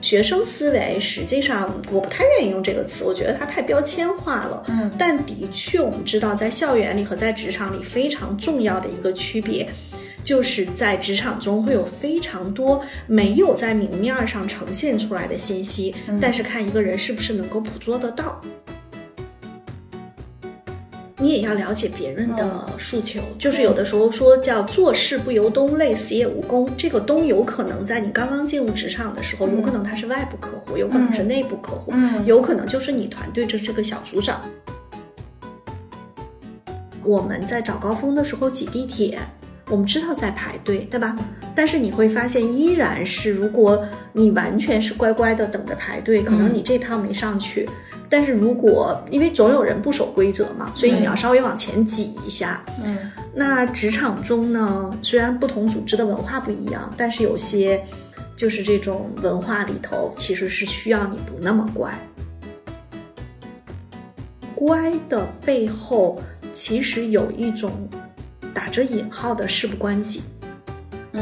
学生思维实际上我不太愿意用这个词，我觉得它太标签化了。嗯，但的确我们知道，在校园里和在职场里非常重要的一个区别，就是在职场中会有非常多没有在明面上呈现出来的信息，但是看一个人是不是能够捕捉得到。你也要了解别人的诉求，就是有的时候说叫做事不由东，累死也无功。这个东有可能在你刚刚进入职场的时候，有可能他是外部客户，有可能是内部客户，有可能就是你团队这这个小组长。我们在早高峰的时候挤地铁，我们知道在排队，对吧？但是你会发现，依然是如果你完全是乖乖的等着排队，可能你这趟没上去。但是如果因为总有人不守规则嘛，所以你要稍微往前挤一下。嗯，那职场中呢，虽然不同组织的文化不一样，但是有些就是这种文化里头，其实是需要你不那么乖。乖的背后，其实有一种打着引号的事不关己，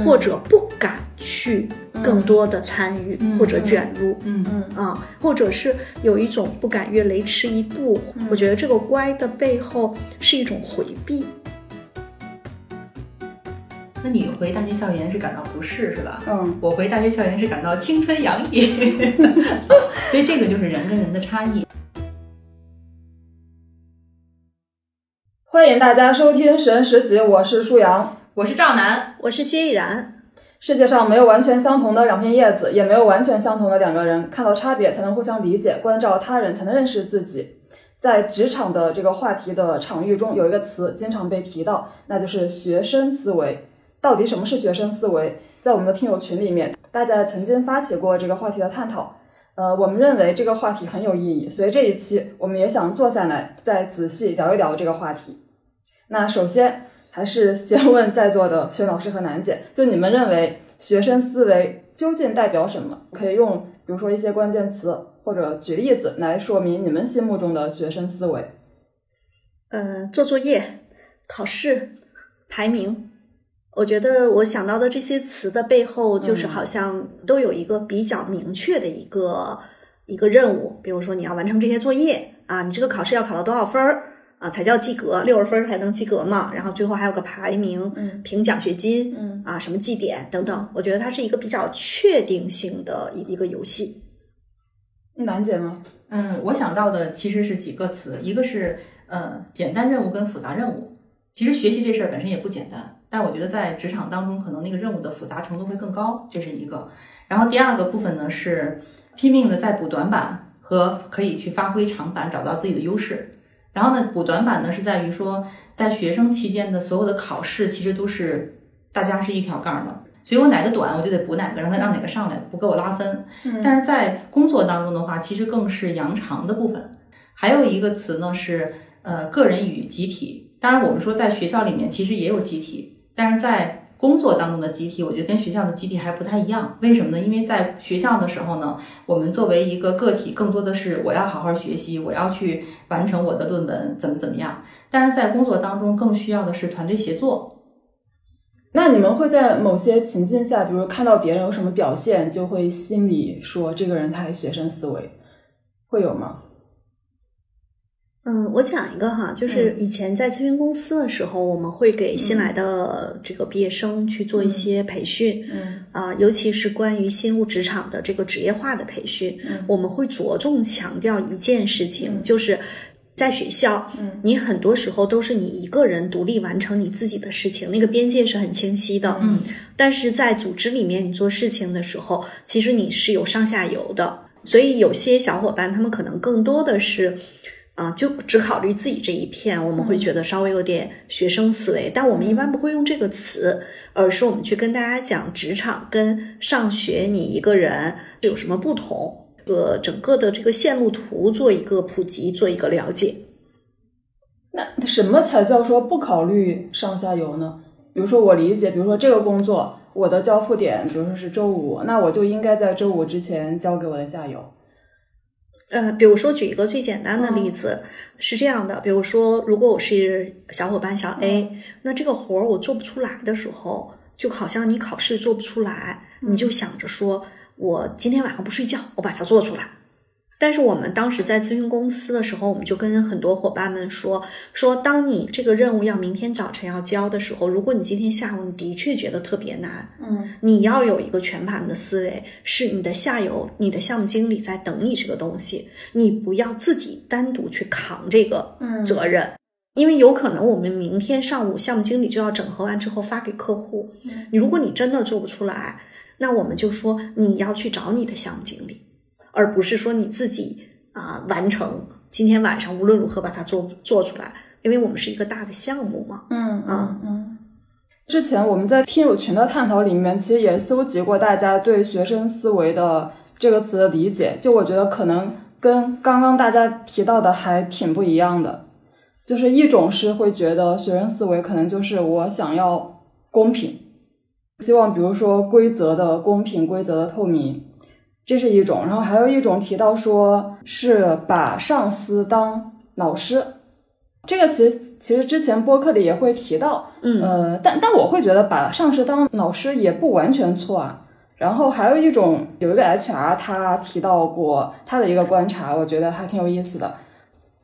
或者不敢去。更多的参与或者卷入，嗯嗯啊，或者是有一种不敢越雷池一步。我觉得这个乖的背后是一种回避。那你回大学校园是感到不适是吧？嗯，我回大学校园是感到青春洋溢，所以这个就是人跟人的差异。欢迎大家收听《神十集》，我是舒阳，我是赵楠，我是薛逸然。世界上没有完全相同的两片叶子，也没有完全相同的两个人。看到差别，才能互相理解；关照他人，才能认识自己。在职场的这个话题的场域中，有一个词经常被提到，那就是学生思维。到底什么是学生思维？在我们的听友群里面，大家曾经发起过这个话题的探讨。呃，我们认为这个话题很有意义，所以这一期我们也想坐下来再仔细聊一聊这个话题。那首先。还是先问在座的薛老师和楠姐，就你们认为学生思维究竟代表什么？可以用比如说一些关键词或者举例子来说明你们心目中的学生思维。呃，做作业、考试、排名，我觉得我想到的这些词的背后，就是好像都有一个比较明确的一个一个任务，比如说你要完成这些作业啊，你这个考试要考到多少分儿。啊，才叫及格，六十分才能及格嘛。然后最后还有个排名，嗯评奖学金，嗯啊，什么绩点等等。我觉得它是一个比较确定性的一一个游戏。楠姐吗？嗯，我想到的其实是几个词，一个是呃简单任务跟复杂任务。其实学习这事儿本身也不简单，但我觉得在职场当中，可能那个任务的复杂程度会更高，这是一个。然后第二个部分呢是拼命的在补短板和可以去发挥长板，找到自己的优势。然后呢，补短板呢是在于说，在学生期间的所有的考试其实都是大家是一条杠的，所以我哪个短我就得补哪个，让他让哪个上来，不给我拉分。但是在工作当中的话，其实更是扬长的部分。还有一个词呢是呃个人与集体，当然我们说在学校里面其实也有集体，但是在工作当中的集体，我觉得跟学校的集体还不太一样。为什么呢？因为在学校的时候呢，我们作为一个个体，更多的是我要好好学习，我要去完成我的论文，怎么怎么样。但是在工作当中，更需要的是团队协作。那你们会在某些情境下，比如看到别人有什么表现，就会心里说这个人他是学生思维，会有吗？嗯，我讲一个哈，就是以前在咨询公司的时候，我们会给新来的这个毕业生去做一些培训，嗯。啊，尤其是关于新入职场的这个职业化的培训，我们会着重强调一件事情，就是在学校，你很多时候都是你一个人独立完成你自己的事情，那个边界是很清晰的，嗯，但是在组织里面你做事情的时候，其实你是有上下游的，所以有些小伙伴他们可能更多的是。啊，就只考虑自己这一片，我们会觉得稍微有点学生思维，但我们一般不会用这个词，而是我们去跟大家讲职场跟上学你一个人有什么不同，呃，整个的这个线路图做一个普及，做一个了解。那什么才叫说不考虑上下游呢？比如说我理解，比如说这个工作我的交付点，比如说是周五，那我就应该在周五之前交给我的下游。呃，比如说举一个最简单的例子，是这样的，比如说，如果我是小伙伴小 A，那这个活儿我做不出来的时候，就好像你考试做不出来，你就想着说，我今天晚上不睡觉，我把它做出来。但是我们当时在咨询公司的时候，我们就跟很多伙伴们说说，当你这个任务要明天早晨要交的时候，如果你今天下午你的确觉得特别难，嗯。你要有一个全盘的思维，是你的下游、你的项目经理在等你这个东西，你不要自己单独去扛这个嗯。责任，因为有可能我们明天上午项目经理就要整合完之后发给客户，嗯。你如果你真的做不出来，那我们就说你要去找你的项目经理，而不是说你自己啊、完成今天晚上无论如何把它做做出来，因为我们是一个大的项目嘛。嗯嗯嗯。之前我们在听友群的探讨里面，其实也搜集过大家对“学生思维”的这个词的理解。就我觉得可能跟刚刚大家提到的还挺不一样的。就是一种是会觉得学生思维可能就是我想要公平，希望比如说规则的公平、规则的透明，这是一种。然后还有一种提到说是把上司当老师，这个其实其实之前播客里也会提到，嗯呃，但但我会觉得把上司当老师也不完全错啊。然后还有一种，有一个 HR 他提到过他的一个观察，我觉得还挺有意思的。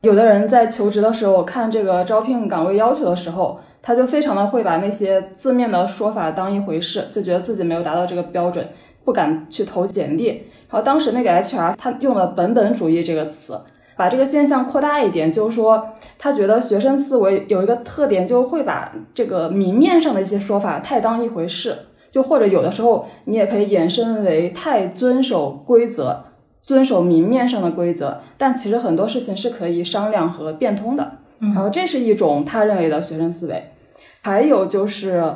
有的人在求职的时候看这个招聘岗位要求的时候，他就非常的会把那些字面的说法当一回事，就觉得自己没有达到这个标准，不敢去投简历。然后当时那个 HR 他用了“本本主义”这个词，把这个现象扩大一点，就是说他觉得学生思维有一个特点，就会把这个明面上的一些说法太当一回事，就或者有的时候你也可以衍生为太遵守规则，遵守明面上的规则，但其实很多事情是可以商量和变通的。然后这是一种他认为的学生思维。还有就是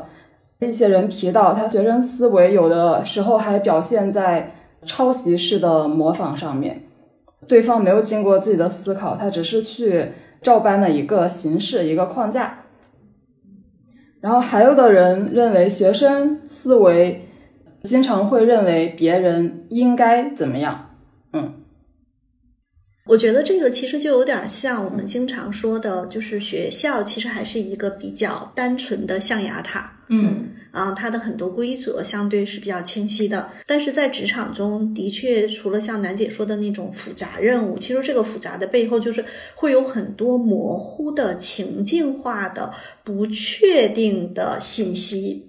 一些人提到，他学生思维有的时候还表现在抄袭式的模仿上面，对方没有经过自己的思考，他只是去照搬了一个形式、一个框架。然后还有的人认为学生思维经常会认为别人应该怎么样，嗯我觉得这个其实就有点像我们经常说的，就是学校其实还是一个比较单纯的象牙塔。嗯啊，它的很多规则相对是比较清晰的，但是在职场中的确，除了像楠姐说的那种复杂任务，其实这个复杂的背后就是会有很多模糊的情境化的不确定的信息，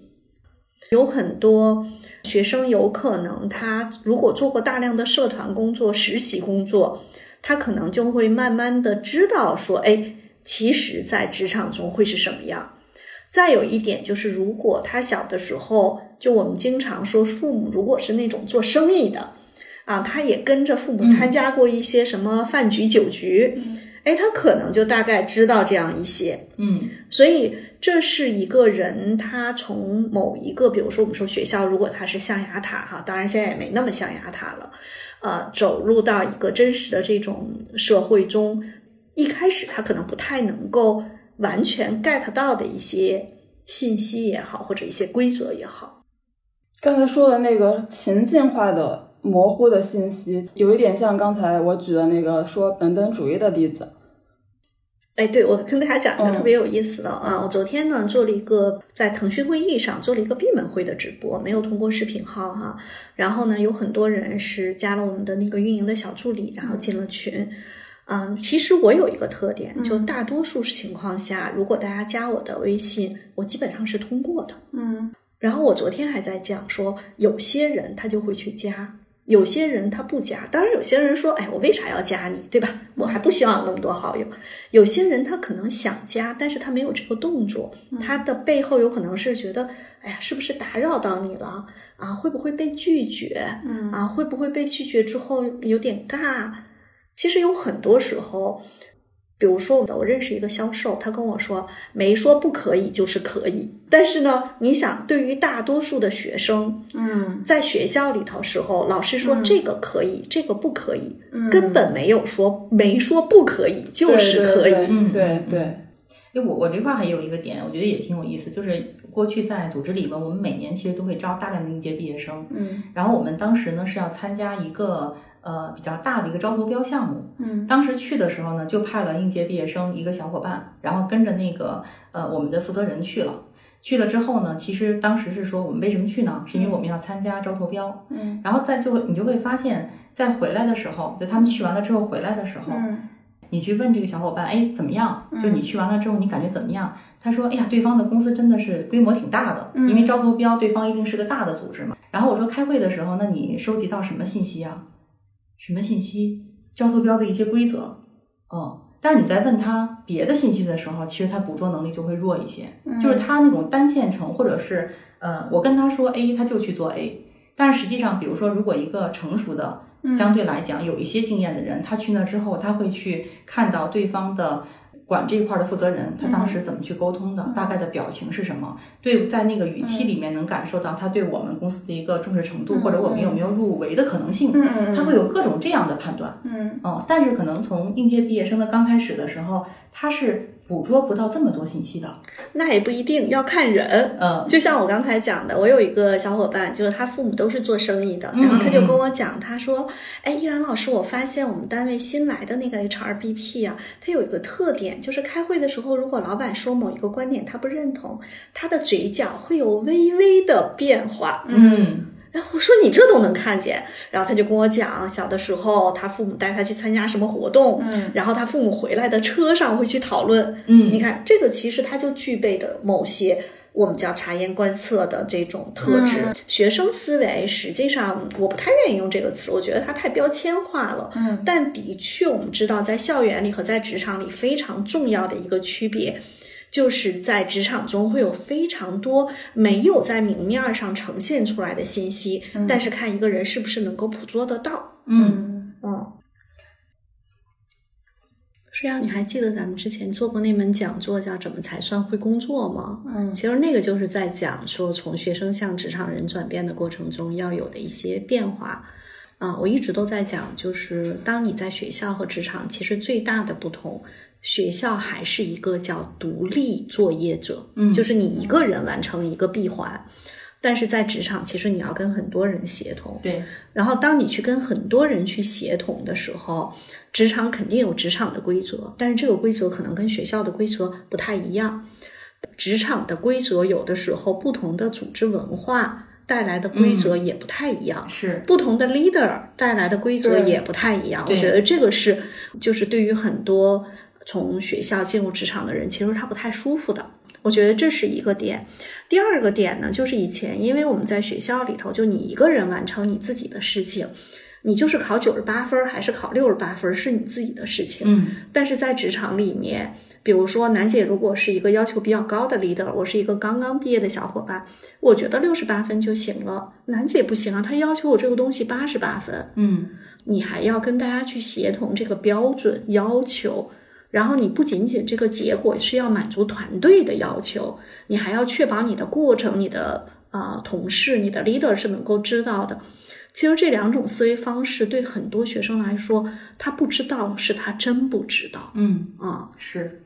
有很多学生有可能他如果做过大量的社团工作、实习工作，他可能就会慢慢的知道说，哎，其实在职场中会是什么样。再有一点就是，如果他小的时候，就我们经常说，父母如果是那种做生意的，啊，他也跟着父母参加过一些什么饭局、酒局，哎，他可能就大概知道这样一些。嗯所以这是一个人他从某一个，比如说我们说学校，如果他是象牙塔哈，当然现在也没那么象牙塔了，呃，走入到一个真实的这种社会中，一开始他可能不太能够完全 get 到的一些信息也好，或者一些规则也好。刚才说的那个情境化的模糊的信息，有一点像刚才我举的那个说本本主义的例子。哎，对，我跟大家讲一个嗯特别有意思的、啊！我昨天呢做了一个在腾讯会议上做了一个闭门会的直播，没有通过视频号哈。然后呢，有很多人是加了我们的那个运营的小助理，然后进了群。嗯，其实我有一个特点，就大多数情况下，如果大家加我的微信，我基本上是通过的。嗯然后我昨天还在讲说，有些人他就会去加，有些人他不加。当然，有些人说，哎，我为啥要加你，对吧？我还不希望有那么多好友。有些人他可能想加，但是他没有这个动作，他的背后有可能是觉得，哎呀，是不是打扰到你了啊？会不会被拒绝？嗯啊，会不会被拒绝之后有点尬？其实有很多时候，比如说我认识一个销售，他跟我说，没说不可以就是可以。但是呢，你想，对于大多数的学生，嗯在学校里头时候，老师说嗯这个可以，这个不可以，嗯，根本没有说没说不可以，就是可以。对对嗯对，哎，我我这块还有一个点，我觉得也挺有意思，就是过去在组织里边，我们每年其实都会招大量的应届毕业生，嗯然后我们当时呢是要参加一个呃比较大的一个招投标项目，嗯当时去的时候呢，就派了应届毕业生一个小伙伴，然后跟着那个呃我们的负责人去了。去了之后呢，其实当时是说我们为什么去呢？是因为我们要参加招投标。嗯然后再就你就会发现，在回来的时候，就他们去完了之后回来的时候，嗯你去问这个小伙伴，哎，怎么样？就你去完了之后，你感觉怎么样？他说，哎呀，对方的公司真的是规模挺大的，因为招投标，对方一定是个大的组织嘛。然后我说，开会的时候，那你收集到什么信息啊？什么信息？交投标的一些规则，嗯。但是你在问他别的信息的时候，其实他捕捉能力就会弱一些，就是他那种单线程，或者是呃，我跟他说 A，他就去做 A。但是实际上，比如说，如果一个成熟的，相对来讲有一些经验的人，他去那之后，他会去看到对方的管这一块的负责人，他当时怎么去沟通的，大概的表情是什么，对，在那个语气里面能感受到他对我们公司的一个重视程度，或者我们有没有入围的可能性，嗯他会有各种这样的判断。嗯。哦，但是可能从应届毕业生的刚开始的时候，他是捕捉不到这么多信息的。那也不一定要看人。嗯就像我刚才讲的，我有一个小伙伴，就是他父母都是做生意的，然后他就跟我讲，他说：“哎，依然老师，我发现我们单位新来的那个 HRBP 啊，他有一个特点，就是开会的时候，如果老板说某一个观点他不认同，他的嘴角会有微微的变化。”嗯然后我说你这都能看见，然后他就跟我讲，小的时候他父母带他去参加什么活动，嗯然后他父母回来的车上会去讨论，嗯你看这个其实他就具备的某些我们叫察言观色的这种特质。嗯学生思维实际上我不太愿意用这个词，我觉得它太标签化了。嗯但的确我们知道，在校园里和在职场里非常重要的一个区别。就是在职场中会有非常多没有在明面上呈现出来的信息，但是看一个人是不是能够捕捉得到。嗯嗯，舒阳，你还记得咱们之前做过那门讲座叫“怎么才算会工作”吗？嗯其实那个就是在讲说，从学生向职场人转变的过程中要有的一些变化。啊、我一直都在讲，就是当你在学校和职场，其实最大的不同，学校还是一个叫独立作业者，嗯。就是你一个人完成一个闭环。但是在职场，其实你要跟很多人协同，对，然后当你去跟很多人去协同的时候，职场肯定有职场的规则，但是这个规则可能跟学校的规则不太一样。职场的规则有的时候不同的组织文化带来的规则也不太一样。是。不同的 leader 带来的规则也不太一样，我觉得这个是就是对于很多从学校进入职场的人，其实他不太舒服的。我觉得这是一个点。第二个点呢，就是以前因为我们在学校里头，就你一个人完成你自己的事情，你就是考九十八分儿还是考六十八分儿是你自己的事情。嗯但是在职场里面，比如说楠姐如果是一个要求比较高的 leader，我是一个刚刚毕业的小伙伴，我觉得六十八分就行了。楠姐不行啊，她要求我这个东西八十八分，嗯你还要跟大家去协同这个标准要求。然后你不仅仅这个结果是要满足团队的要求，你还要确保你的过程、你的啊、呃同事、你的 leader 是能够知道的。其实这两种思维方式对很多学生来说，他不知道是他真不知道嗯啊。是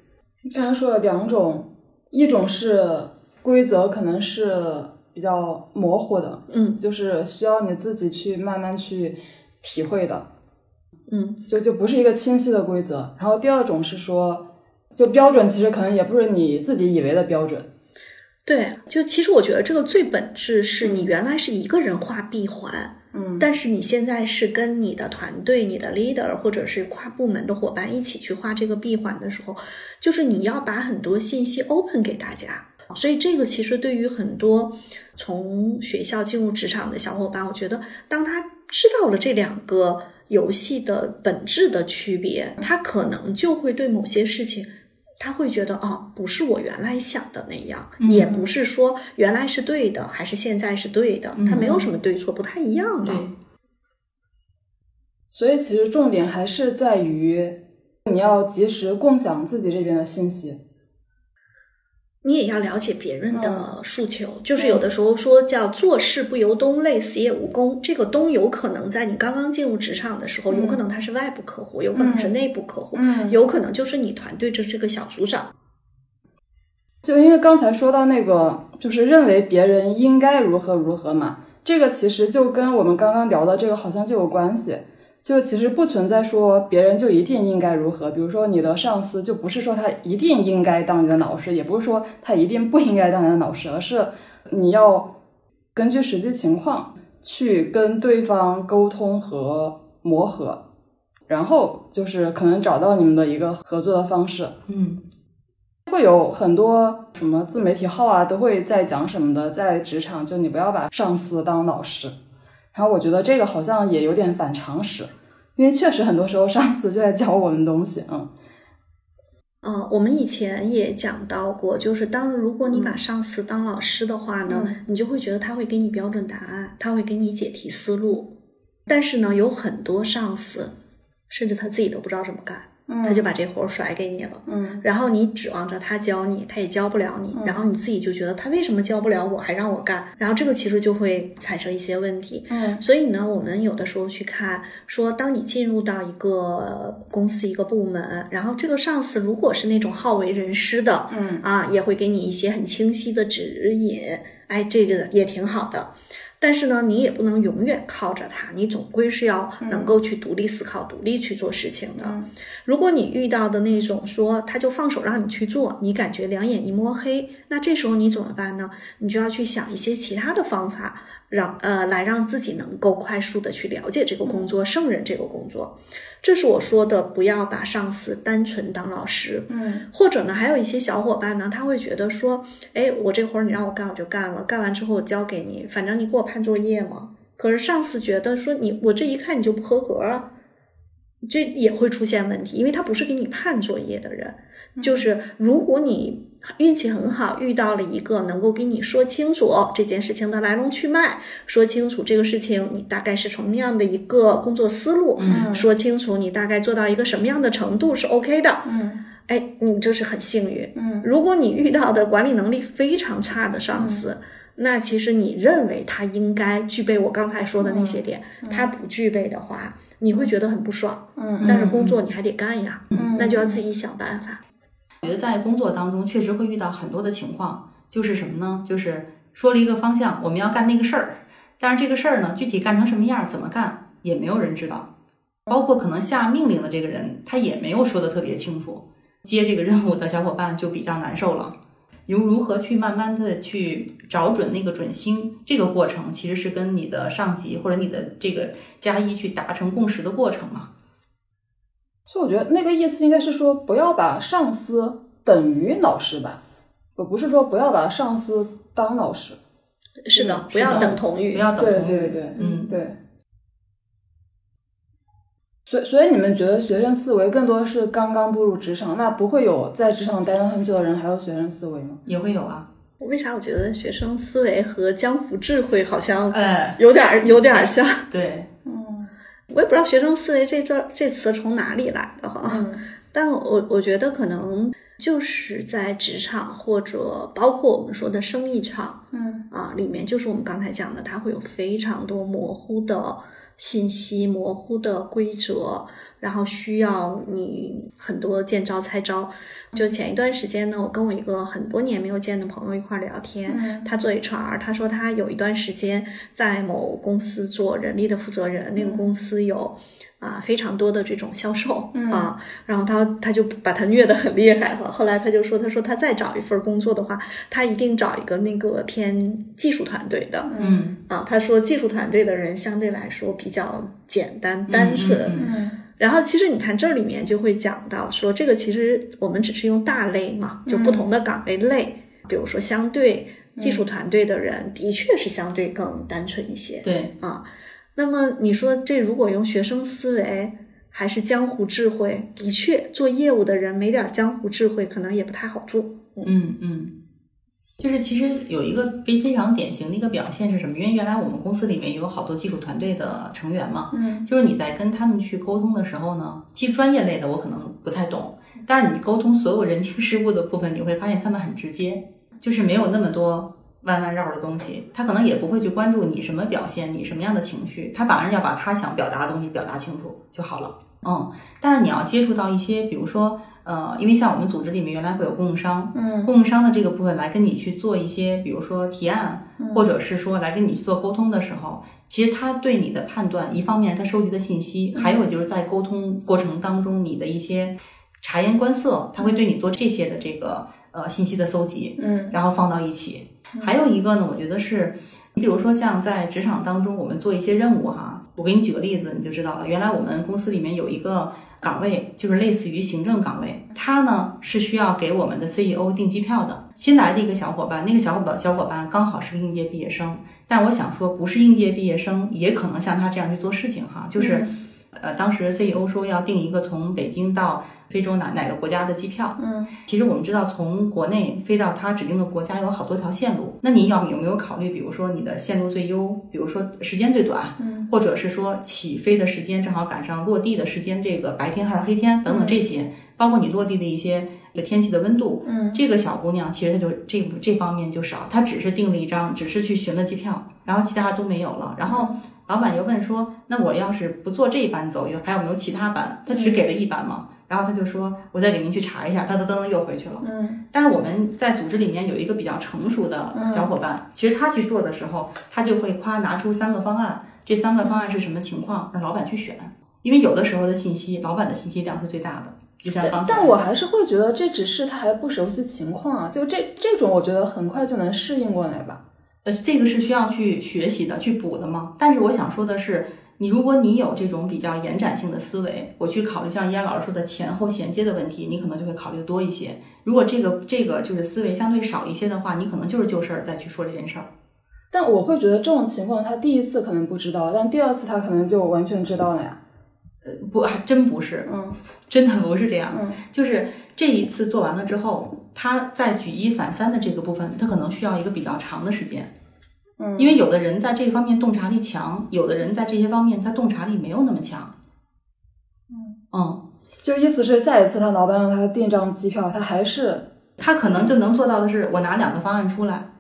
刚才说了两种，一种是规则可能是比较模糊的，嗯就是需要你自己去慢慢去体会的，嗯就就不是一个清晰的规则。然后第二种是说，就标准其实可能也不是你自己以为的标准，对，就其实我觉得这个最本质是你原来是一个人画闭环，嗯但是你现在是跟你的团队、你的 leader 或者是跨部门的伙伴一起去画这个闭环的时候，就是你要把很多信息 open 给大家。所以这个其实对于很多从学校进入职场的小伙伴，我觉得当他知道了这两个游戏的本质的区别，他可能就会对某些事情。他会觉得哦，不是我原来想的那样，也不是说原来是对的，还是现在是对的，它没有什么对错，不太一样所以其实重点还是在于你要及时共享自己这边的信息。你也要了解别人的诉求，就是有的时候说叫做事不由东，累死也无功。这个东有可能在你刚刚进入职场的时候，有可能他是外部客户，有可能是内部客户，嗯有可能就是你团队的这个小组长。就因为刚才说到那个，就是认为别人应该如何如何嘛，这个其实就跟我们刚刚聊的这个好像就有关系。就其实不存在说别人就一定应该如何，比如说你的上司就不是说他一定应该当你的老师，也不是说他一定不应该当你的老师，而是你要根据实际情况去跟对方沟通和磨合，然后就是可能找到你们的一个合作的方式。嗯会有很多什么自媒体号啊，都会在讲什么的，在职场就你不要把上司当老师。然后我觉得这个好像也有点反常识，因为确实很多时候上司就在教我们东西，嗯。嗯，我们以前也讲到过，就是当如果你把上司当老师的话呢，嗯。你就会觉得他会给你标准答案，他会给你解题思路。但是呢，有很多上司，甚至他自己都不知道怎么干，嗯，他就把这活儿甩给你了。嗯然后你指望着他教你，他也教不了你，然后你自己就觉得他为什么教不了我，还让我干，然后这个其实就会产生一些问题。嗯所以呢，我们有的时候去看，说当你进入到一个公司、一个部门，然后这个上司如果是那种好为人师的，嗯啊，也会给你一些很清晰的指引，哎，这个也挺好的。但是呢，你也不能永远靠着他，你总归是要能够去独立思考、独立去做事情的。嗯如果你遇到的那种说他就放手让你去做，你感觉两眼一摸黑，那这时候你怎么办呢？你就要去想一些其他的方法，让呃来让自己能够快速的去了解这个工作，胜任这个工作。这是我说的，不要把上司单纯当老师。嗯或者呢，还有一些小伙伴呢，他会觉得说，哎，我这活儿你让我干我就干了，干完之后我交给你，反正你给我判作业嘛。可是上司觉得说你我这一看你就不合格啊，这也会出现问题，因为他不是给你判作业的人。就是如果你运气很好，遇到了一个能够给你说清楚这件事情的来龙去脉，说清楚这个事情你大概是什么样的一个工作思路，嗯。说清楚你大概做到一个什么样的程度是 OK 的，嗯哎，你这是很幸运。嗯。如果你遇到的管理能力非常差的上司，那其实你认为他应该具备我刚才说的那些点，他不具备的话，你会觉得很不爽。嗯。但是工作你还得干呀，嗯。那就要自己想办法。我觉得在工作当中确实会遇到很多的情况，就是什么呢？就是说了一个方向，我们要干那个事儿，但是这个事儿呢，具体干成什么样，怎么干，也没有人知道。包括可能下命令的这个人，他也没有说的特别清楚，接这个任务的小伙伴就比较难受了。由如何去慢慢的去找准那个准星，这个过程其实是跟你的上级或者你的这个加一去达成共识的过程嘛。所以我觉得那个意思应该是说，不要把上司等于老师吧，我不是说不要把上司当老师。是的，不要等同于不。要等对同于对对对，嗯，对。所以所以你们觉得学生思维更多是刚刚步入职场，那不会有在职场待了很久的人还有学生思维吗？也会有啊。为啥我觉得学生思维和江湖智慧好像哎，有点儿有点儿像？对，嗯我也不知道学生思维这这这词从哪里来的哈。嗯但我我觉得可能就是在职场或者包括我们说的生意场嗯啊里面，就是我们刚才讲的，它会有非常多模糊的信息、模糊的规则，然后需要你很多见招拆招。就前一段时间呢，我跟我一个很多年没有见的朋友一块儿聊天，嗯他做 HR，他说他有一段时间在某公司做人力的负责人，那个公司有啊非常多的这种销售、嗯啊，然后他他就把他虐得很厉害了。后来他就说，他说他再找一份工作的话，他一定找一个那个偏技术团队的嗯，啊。他说技术团队的人相对来说比较简单单纯。嗯嗯嗯然后其实你看这里面就会讲到说，这个其实我们只是用大类嘛，就不同的岗位类，比如说相对技术团队的人，的确是相对更单纯一些对，啊。那么你说这如果用学生思维还是江湖智慧，的确做业务的人没点江湖智慧，可能也不太好做。嗯嗯，就是其实有一个非非常典型的一个表现是什么？因为原来我们公司里面有好多技术团队的成员嘛，嗯就是你在跟他们去沟通的时候呢，其实专业类的我可能不太懂，但是你沟通所有人情世故的部分，你会发现他们很直接，就是没有那么多弯弯绕的东西，他可能也不会去关注你什么表现，你什么样的情绪，他反而要把他想表达的东西表达清楚就好了。嗯，但是你要接触到一些，比如说。呃，因为像我们组织里面原来会有供应商，嗯供应商的这个部分来跟你去做一些，比如说提案，或者是说来跟你去做沟通的时候，其实他对你的判断，一方面他收集的信息，还有就是在沟通过程当中你的一些察言观色，他会对你做这些的这个呃信息的搜集，嗯然后放到一起。还有一个呢，我觉得是，你比如说像在职场当中，我们做一些任务哈，我给你举个例子，你就知道了。原来我们公司里面有一个岗位，就是类似于行政岗位，他呢是需要给我们的 CEO 订机票的。新来的一个小伙伴，那个小伙伴小伙伴刚好是个应届毕业生，但我想说，不是应届毕业生也可能像他这样去做事情哈，就是。呃，当时 CEO 说要订一个从北京到非洲哪哪个国家的机票，嗯，其实我们知道，从国内飞到他指定的国家有好多条线路。那你要有没有考虑，比如说你的线路最优，比如说时间最短，嗯，或者是说起飞的时间正好赶上落地的时间，这个白天还是黑天等等这些，包括你落地的一些天气的温度。嗯，这个小姑娘其实她就这这方面就少，她只是订了一张，只是去寻了机票，然后其他都没有了。然后老板又问说，那我要是不坐这一班走，有还有没有其他班？他只给了一班嘛。然后他就说：“我再给您去查一下。”噔噔噔又回去了。嗯但是我们在组织里面有一个比较成熟的小伙伴，其实他去做的时候，他就会夸拿出三个方案，这三个方案是什么情况，让老板去选。因为有的时候的信息，老板的信息量是最大的。就像刚才，但我还是会觉得这只是他还不熟悉情况啊，就这这种我觉得很快就能适应过来吧。呃，这个是需要去学习的，去补的吗。但是我想说的是，你如果你有这种比较延展性的思维，我去考虑像依安老师说的前后衔接的问题，你可能就会考虑的多一些。如果这个这个就是思维相对少一些的话，你可能就是就事儿再去说这件事儿。但我会觉得这种情况，他第一次可能不知道，但第二次他可能就完全知道了呀。呃，不，还真不是，嗯真的不是这样。嗯就是这一次做完了之后，他在举一反三的这个部分，他可能需要一个比较长的时间。嗯，因为有的人在这方面洞察力强，有的人在这些方面他洞察力没有那么强。嗯就意思是下一次他老板让他订张机票，他还是他可能就能做到的是，我拿两个方案出来，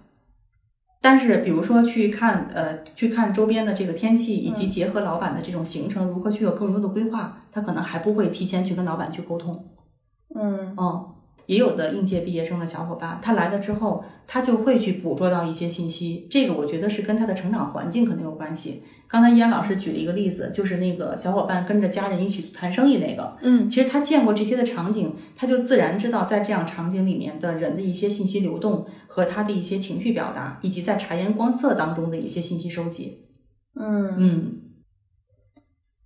但是比如说去看呃去看周边的这个天气，以及结合老板的这种行程，如何去有更优的规划，他可能还不会提前去跟老板去沟通。嗯嗯，也有的应届毕业生的小伙伴，他来了之后，他就会去捕捉到一些信息。这个我觉得是跟他的成长环境可能有关系。刚才依然老师举了一个例子，就是那个小伙伴跟着家人一起谈生意那个，嗯其实他见过这些的场景，他就自然知道在这样场景里面的人的一些信息流动和他的一些情绪表达，以及在察言观色当中的一些信息收集。嗯。嗯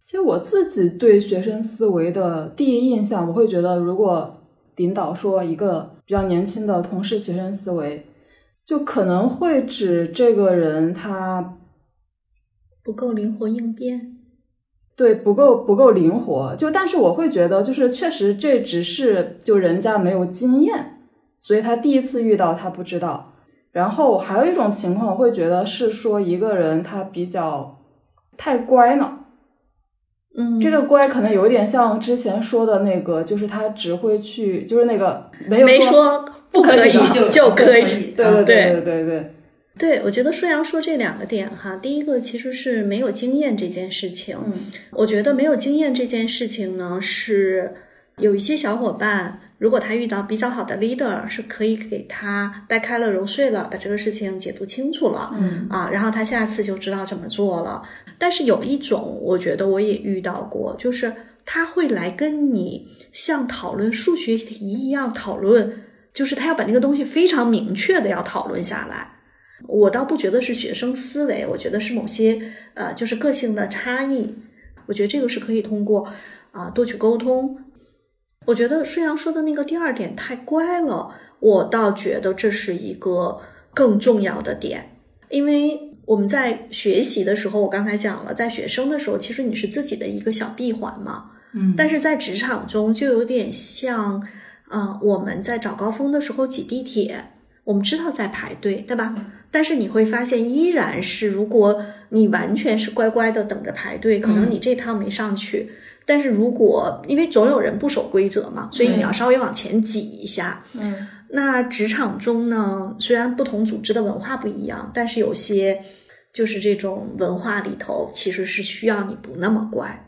其实我自己对学生思维的第一印象，我会觉得，如果领导说一个比较年轻的同事学生思维，就可能会指这个人他不够灵活应变。对不够不够灵活。就但是我会觉得，就是确实这只是就人家没有经验，所以他第一次遇到他不知道。然后还有一种情况，我会觉得是说一个人他比较太乖了。嗯，这个乖可能有点像之前说的那个，就是他只会去，就是那个没有没说不可以就就可可以。对对对对对，对，我觉得舒阳说这两个点哈，第一个其实是没有经验这件事情。嗯我觉得没有经验这件事情呢，是有一些小伙伴，如果他遇到比较好的 leader，是可以给他掰开了揉碎了，把这个事情解读清楚了。嗯啊，然后他下次就知道怎么做了。但是有一种，我觉得我也遇到过，就是他会来跟你像讨论数学题一样讨论，就是他要把那个东西非常明确的要讨论下来。我倒不觉得是学生思维，我觉得是某些呃，就是个性的差异。我觉得这个是可以通过啊、多去沟通。我觉得舒阳说的那个第二点太乖了，我倒觉得这是一个更重要的点，因为我们在学习的时候，我刚才讲了，在学生的时候，其实你是自己的一个小闭环嘛，嗯，但是在职场中就有点像，呃，我们在早高峰的时候挤地铁，我们知道在排队，对吧？但是你会发现，依然是如果你完全是乖乖的等着排队，可能你这趟没上去。但是如果因为总有人不守规则嘛，所以你要稍微往前挤一下。嗯那职场中呢，虽然不同组织的文化不一样，但是有些就是这种文化里头，其实是需要你不那么乖。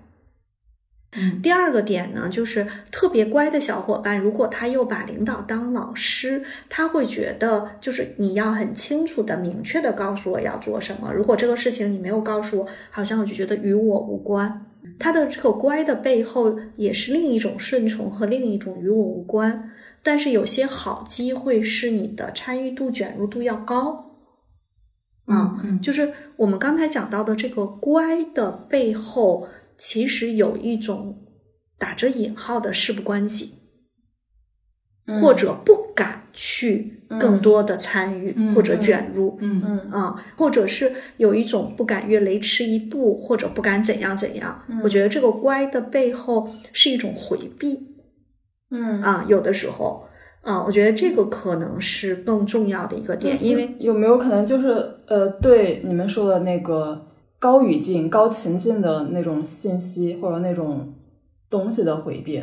嗯第二个点呢，就是特别乖的小伙伴，如果他又把领导当老师，他会觉得就是你要很清楚的、明确的告诉我要做什么。如果这个事情你没有告诉我，好像我就觉得与我无关。他的这个乖的背后，也是另一种顺从和另一种与我无关。但是有些好机会是你的参与度、卷入度要高。啊，嗯就是我们刚才讲到的这个乖的背后，其实有一种打着引号的事不关己，嗯。或者不敢去更多的参与、嗯。或者卷入。嗯嗯。啊，或者是有一种不敢越雷池一步，或者不敢怎样怎样。嗯。我觉得这个乖的背后是一种回避。嗯。啊，有的时候啊，我觉得这个可能是更重要的一个点，因为有没有可能就是呃，对你们说的那个高语境、高情境的那种信息或者那种东西的回避？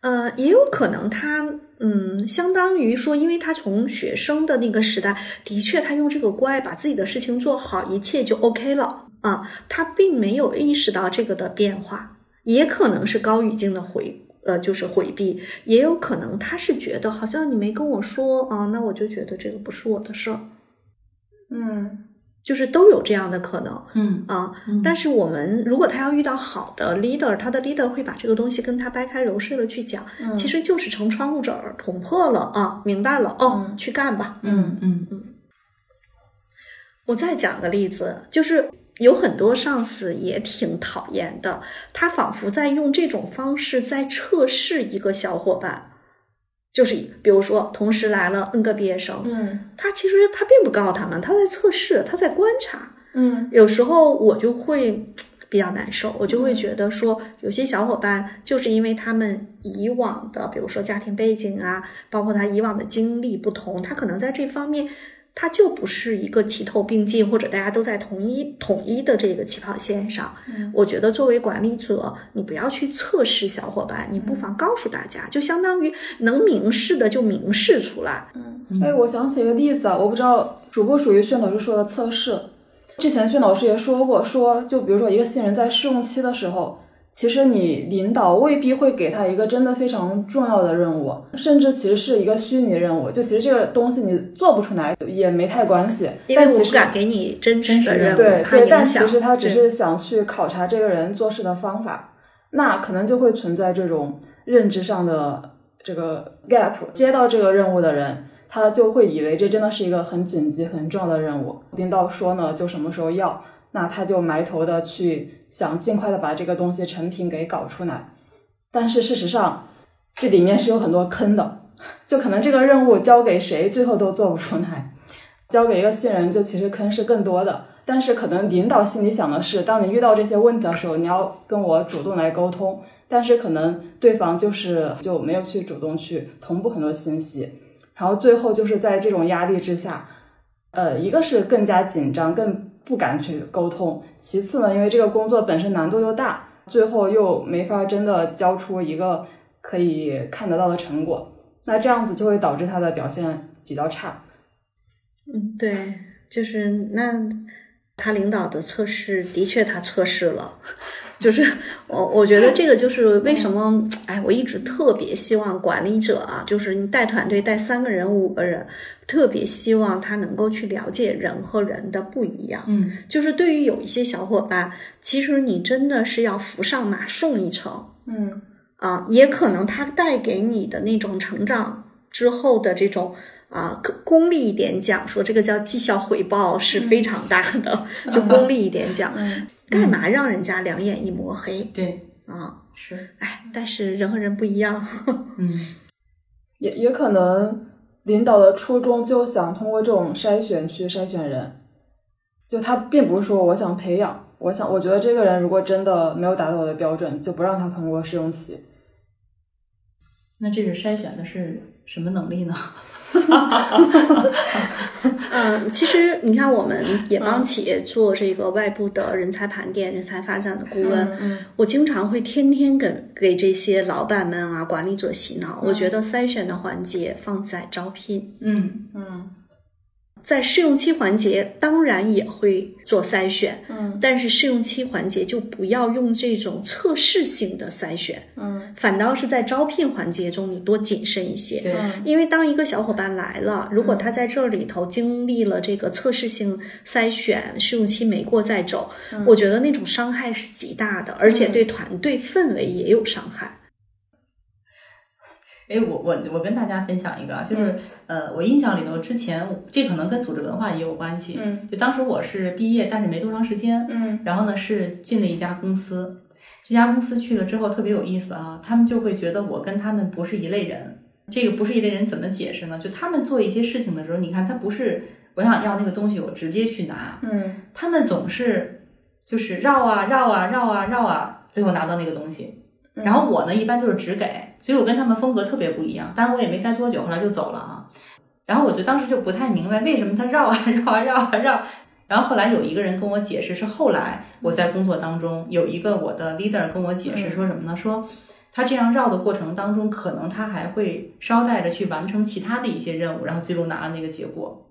呃，也有可能他，嗯，相当于说，因为他从学生的那个时代，的确他用这个乖把自己的事情做好，一切就 OK 了。啊，他并没有意识到这个的变化，也可能是高语境的回，呃，就是回避，也有可能他是觉得好像你没跟我说啊，那我就觉得这个不是我的事儿，嗯就是都有这样的可能。嗯啊嗯，但是我们如果他要遇到好的 leader，他的 leader 会把这个东西跟他掰开揉碎了去讲，嗯其实就是成窗户纸儿捅破了啊，明白了哦，嗯去干吧。嗯嗯嗯我再讲个例子，就是有很多上司也挺讨厌的，他仿佛在用这种方式在测试一个小伙伴。就是比如说，同时来了 N 个毕业生，嗯他其实他并不告诉他们，他在测试，他在观察。嗯有时候我就会比较难受，我就会觉得说，有些小伙伴就是因为他们以往的，比如说家庭背景啊，包括他以往的经历不同，他可能在这方面。他就不是一个齐头并进，或者大家都在同一统一的这个起跑线上。嗯我觉得作为管理者，你不要去测试小伙伴，你不妨告诉大家，就相当于能明示的就明示出来。嗯，哎，我想起一个例子啊，我不知道属不属于薛老师说的测试。之前薛老师也说过，说就比如说一个新人在试用期的时候，其实你领导未必会给他一个真的非常重要的任务，甚至其实是一个虚拟任务。就其实这个东西你做不出来也没太关系，因为我不敢给你真实的任务，对对，但其。实他只是想去考察这个人做事的方法，那可能就会存在这种认知上的这个 gap。接到这个任务的人，他就会以为这真的是一个很紧急、很重要的任务，领导说呢就什么时候要，那他就埋头的去想尽快的把这个东西成品给搞出来。但是事实上，这里面是有很多坑的，就可能这个任务交给谁，最后都做不出来。交给一个新人，就其实坑是更多的。但是可能领导心里想的是，当你遇到这些问题的时候，你要跟我主动来沟通。但是可能对方就是就没有去主动去同步很多信息，然后最后就是在这种压力之下，呃，一个是更加紧张，更不敢去沟通；其次呢，因为这个工作本身难度又大，最后又没法真的交出一个可以看得到的成果，那这样子就会导致他的表现比较差。嗯，对，就是那他领导的测试的确他测试了，就是我我觉得这个就是为什么哎，我一直特别希望管理者啊，就是你带团队带三个人五个人，特别希望他能够去了解人和人的不一样。嗯就是对于有一些小伙伴，其实你真的是要扶上马送一程。嗯啊，也可能他带给你的那种成长之后的这种啊，功功利一点讲，说这个叫绩效回报是非常大的，就功利一点讲，嗯干嘛让人家两眼一抹黑？对。啊？是。哎，但是人和人不一样，嗯。也也可能领导的初衷就想通过这种筛选去筛选人，就他并不是说我想培养，我想我觉得这个人如果真的没有达到我的标准，就不让他通过试用期。那这是筛选的是什么能力呢？嗯，其实你看，我们也帮企业做这个外部的人才盘点、人才发展的顾问。嗯我经常会天天给给这些老板们啊、管理者洗脑。我觉得筛选的环节放在招聘，嗯嗯在试用期环节当然也会做筛选，嗯但是试用期环节就不要用这种测试性的筛选，嗯反倒是在招聘环节中你多谨慎一些。对嗯因为当一个小伙伴来了，如果他在这里头经历了这个测试性筛选，试用期没过再走，我觉得那种伤害是极大的，而且对团队氛围也有伤害。哎，我我我跟大家分享一个啊，就是、呃，我印象里头之前这可能跟组织文化也有关系。嗯就当时我是毕业，但是没多长时间，嗯然后呢是进了一家公司，这家公司去了之后特别有意思啊，他们就会觉得我跟他们不是一类人。这个不是一类人怎么解释呢？就他们做一些事情的时候，你看他不是我想要那个东西，我直接去拿，嗯他们总是就是绕啊绕啊绕啊绕啊，最后拿到那个东西。然后我呢，一般就是只给，所以我跟他们风格特别不一样。但是我也没待多久，后来就走了啊。然后我就当时就不太明白为什么他绕啊 绕啊绕啊绕。然后后来有一个人跟我解释，是后来我在工作当中有一个我的 leader 跟我解释说什么呢？说他这样绕的过程当中，可能他还会捎带着去完成其他的一些任务，然后最终拿了那个结果。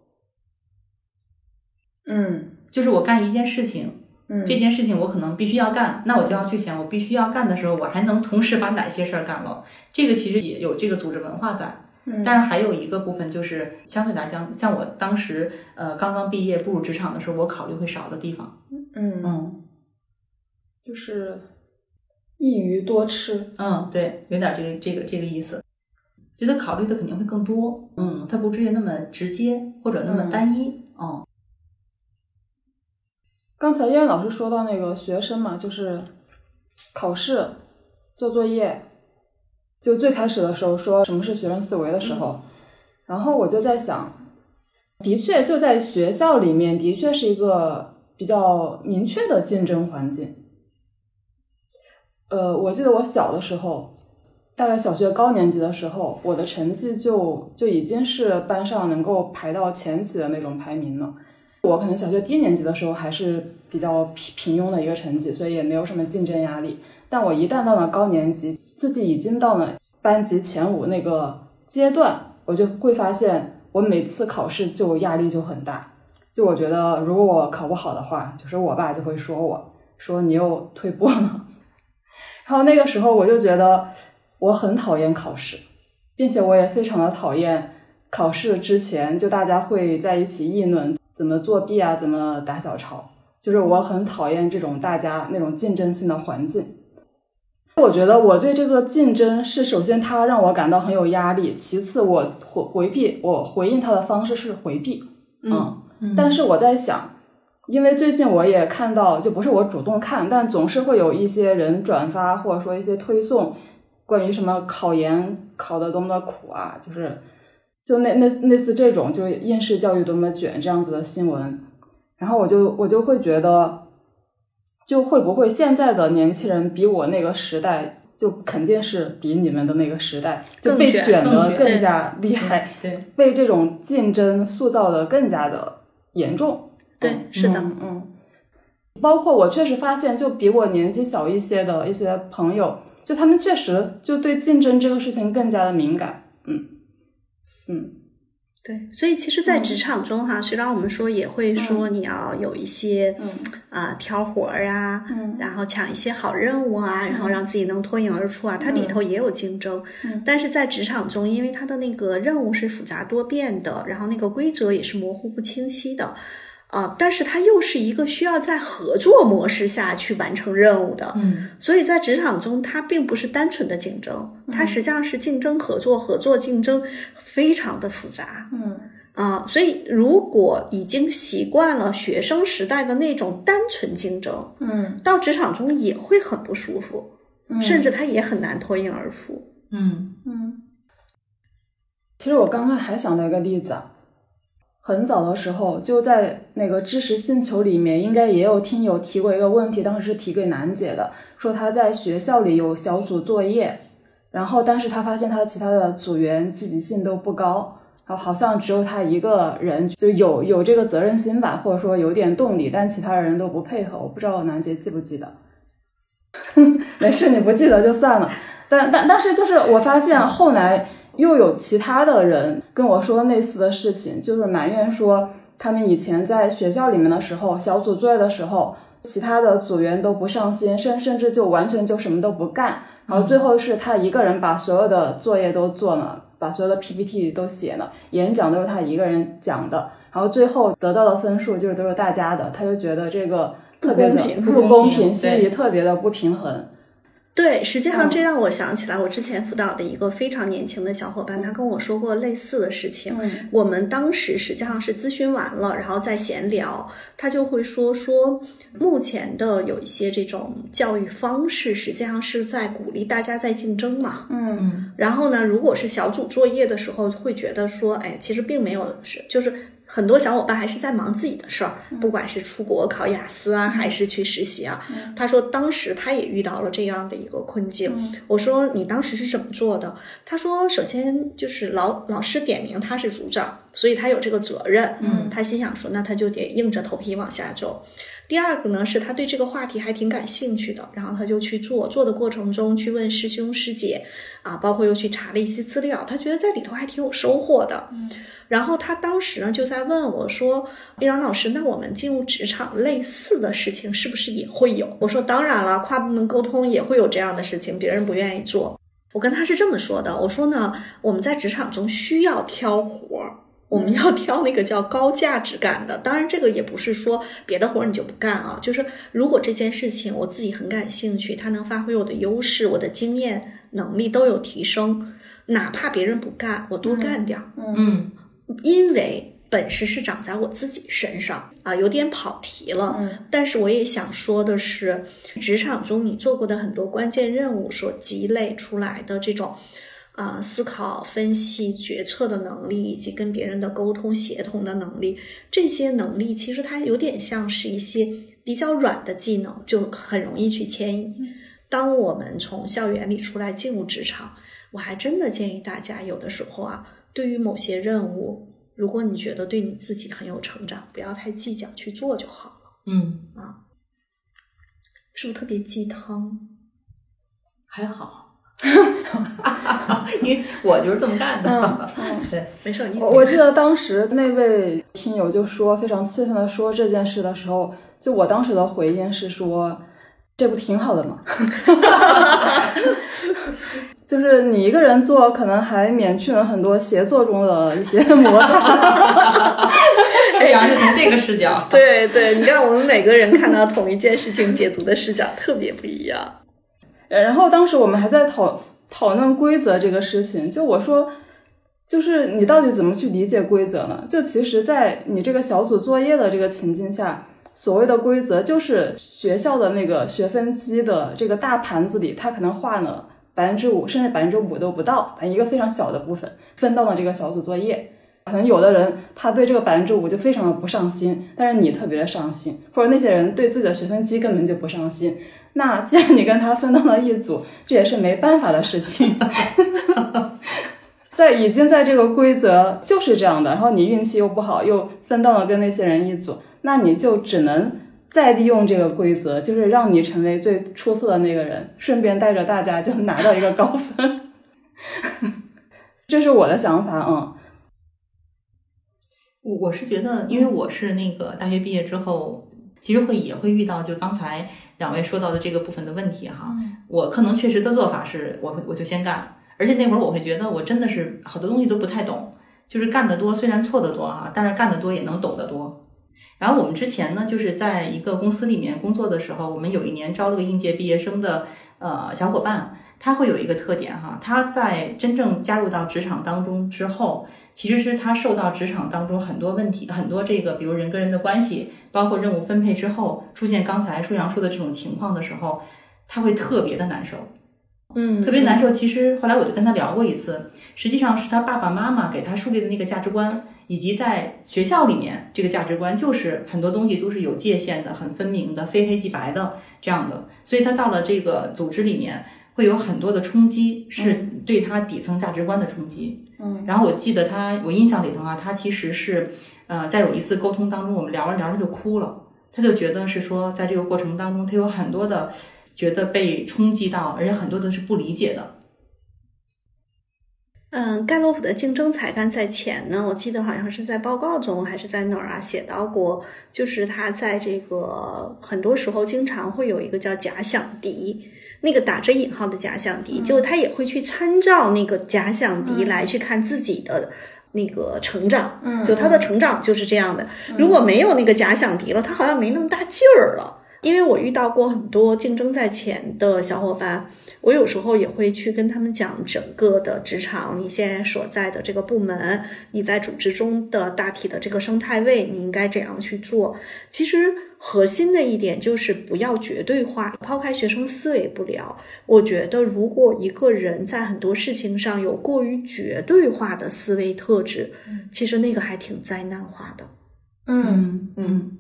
嗯就是我干一件事情，嗯。这件事情我可能必须要干，那我就要去想，我必须要干的时候，我还能同时把哪些事儿干了。这个其实也有这个组织文化在，嗯。但是还有一个部分就是相对来讲，像我当时呃刚刚毕业步入职场的时候，我考虑会少的地方，嗯。嗯。就是一鱼多吃。嗯，对，有点这个这个这个意思，觉得考虑的肯定会更多，嗯，它不至于那么直接或者那么单一，嗯刚才燕老师说到那个学生嘛，就是考试、做作业，就最开始的时候说什么是学生思维的时候，然后我就在想，的确就在学校里面，的确是一个比较明确的竞争环境。呃，我记得我小的时候，大概小学高年级的时候，我的成绩就就已经是班上能够排到前几的那种排名了。我可能小学低年级的时候还是比较平平庸的一个成绩，所以也没有什么竞争压力。但我一旦到了高年级，自己已经到了班级前五那个阶段，我就会发现，我每次考试就压力就很大。就我觉得，如果我考不好的话，就是我爸就会说我说你又退步了。然后那个时候我就觉得我很讨厌考试，并且我也非常的讨厌考试之前就大家会在一起议论怎么作弊啊，怎么打小抄，就是我很讨厌这种大家那种竞争性的环境。我觉得我对这个竞争是首先它让我感到很有压力，其次我回回避我回应它的方式是回避，嗯，嗯但是我在想，因为最近我也看到，就不是我主动看，但总是会有一些人转发或者说一些推送，关于什么考研考得多么的苦啊，就是就那那类似这种就应试教育多么卷这样子的新闻，然后我就我就会觉得，就会不会现在的年轻人比我那个时代。就肯定是比你们的那个时代就被卷卷得更加厉害，对，被这种竞争塑造的更加的严重。对嗯是的嗯嗯。包括我确实发现，就比我年纪小一些的一些朋友，就他们确实就对竞争这个事情更加的敏感。嗯嗯。对，所以其实，在嗯。职场中哈，虽然我们说也会说你要有一些嗯。啊、挑活儿啊，嗯。然后抢一些好任务啊，然后让自己能脱颖而出啊，它里头也有竞争。嗯。但是在职场中，因为它的那个任务是复杂多变的，然后那个规则也是模糊不清晰的。啊、但是它又是一个需要在合作模式下去完成任务的，嗯所以在职场中，它并不是单纯的竞争，它实际上是竞争、合作、合作、竞争，非常的复杂。嗯啊，所以如果已经习惯了学生时代的那种单纯竞争，嗯到职场中也会很不舒服，嗯，甚至他也很难脱颖而出。嗯嗯。其实我刚刚还想到一个例子啊，很早的时候就在那个知识星球里面，应该也有听友提过一个问题，当时提给楠姐的，说她在学校里有小组作业，然后但是她发现她其他的组员积极性都不高，然后好像只有她一个人就有有这个责任心吧，或者说有点动力，但其他人都不配合。我不知道楠姐记不记得？没事，你不记得就算了。但但但是就是我发现后来又有其他的人跟我说类似的事情，就是埋怨说他们以前在学校里面的时候，小组作业的时候，其他的组员都不上心，甚甚至就完全就什么都不干，然后最后是他一个人把所有的作业都做了，把所有的 PPT 都写了，演讲都是他一个人讲的，然后最后得到的分数就是都是大家的，他就觉得这个特别的不公平心里特别的不平衡。对，实际上嗯这让我想起来，我之前辅导的一个非常年轻的小伙伴，他跟我说过类似的事情。嗯我们当时实际上是咨询完了，然后在闲聊，他就会说说，目前的有一些这种教育方式，实际上是在鼓励大家在竞争嘛。嗯嗯然后呢，如果是小组作业的时候，会觉得说，哎，其实并没有是，就是很多小伙伴还是在忙自己的事儿，不管是出国考雅思啊，还是去实习啊。他说当时他也遇到了这样的一个困境。我说你当时是怎么做的？他说首先就是老老师点名他是组长，所以他有这个责任。嗯他心想说，那他就得硬着头皮往下走。第二个呢，是他对这个话题还挺感兴趣的，然后他就去做，做的过程中去问师兄师姐，啊，包括又去查了一些资料，他觉得在里头还挺有收获的。然后他当时呢就在问我说：“丽阳老师，那我们进入职场类似的事情是不是也会有？”我说：“当然了，跨部门沟通也会有这样的事情，别人不愿意做。”我跟他是这么说的，我说呢，我们在职场中需要挑活儿。我们要挑那个叫高价值感的，当然这个也不是说别的活儿你就不干啊，就是如果这件事情我自己很感兴趣，它能发挥我的优势，我的经验能力都有提升，哪怕别人不干，我多干点儿，嗯因为本事是长在我自己身上啊，有点跑题了。嗯但是我也想说的是，职场中你做过的很多关键任务所积累出来的这种。啊、思考、分析、决策的能力，以及跟别人的沟通协同的能力，这些能力其实它有点像是一些比较软的技能，就很容易去迁移。当我们从校园里出来进入职场，我还真的建议大家，有的时候啊，对于某些任务，如果你觉得对你自己很有成长，不要太计较，去做就好了。嗯啊，是不是特别鸡汤？还好，因为我就是这么干的。嗯 对，没事，你我我记得当时那位听友就说非常气愤的说这件事的时候，就我当时的回应是说，这不挺好的吗？就是你一个人做，可能还免去了很多协作中的一些摩擦。舒阳是从这个视角。对对，你看我们每个人看到同一件事情，解读的视角特别不一样。然后当时我们还在讨讨论规则这个事情，就我说，就是你到底怎么去理解规则呢？就其实，在你这个小组作业的这个情境下，所谓的规则就是学校的那个学分机的这个大盘子里，它可能画了百分之五，甚至百分之五都不到，一个非常小的部分分到了这个小组作业。可能有的人他对这个百分之五就非常的不上心，但是你特别的上心，或者那些人对自己的学分机根本就不上心。那既然你跟他分到了一组，这也是没办法的事情。在已经在这个规则就是这样的，然后你运气又不好，又分到了跟那些人一组，那你就只能再利用这个规则，就是让你成为最出色的那个人，顺便带着大家就拿到一个高分。这是我的想法，嗯。我我是觉得，因为我是那个大学毕业之后，其实会也会遇到就刚才两位说到的这个部分的问题哈。我可能确实的做法是我会我就先干，而且那会儿我会觉得我真的是好多东西都不太懂，就是干得多虽然错得多哈，但是干得多也能懂得多。然后我们之前呢，就是在一个公司里面工作的时候，我们有一年招了个应届毕业生的呃小伙伴，他会有一个特点哈，他在真正加入到职场当中之后，其实是他受到职场当中很多问题，很多这个比如人跟人的关系，包括任务分配之后出现刚才舒阳说的这种情况的时候，他会特别的难受。嗯特别难受。其实后来我就跟他聊过一次，实际上是他爸爸妈妈给他树立的那个价值观，以及在学校里面这个价值观，就是很多东西都是有界限的、很分明的、非黑即白的这样的。所以他到了这个组织里面，会有很多的冲击，是对他底层价值观的冲击。嗯，然后我记得他，我印象里头啊，他其实是，呃，在有一次沟通当中，我们聊着聊着就哭了，他就觉得是说，在这个过程当中，他有很多的觉得被冲击到，而且很多的是不理解的。嗯，盖洛普的竞争才干在前呢，我记得好像是在报告中还是在哪儿啊写到过，就是他在这个很多时候经常会有一个叫假想敌，那个打着引号的假想敌，就他也会去参照那个假想敌来去看自己的那个成长，嗯就他的成长就是这样的。如果没有那个假想敌了，他好像没那么大劲儿了。因为我遇到过很多竞争在前的小伙伴，我有时候也会去跟他们讲整个的职场，你现在所在的这个部门，你在组织中的大体的这个生态位，你应该怎样去做。其实核心的一点就是不要绝对化，抛开学生思维不聊，我觉得如果一个人在很多事情上有过于绝对化的思维特质，其实那个还挺灾难化的。嗯。嗯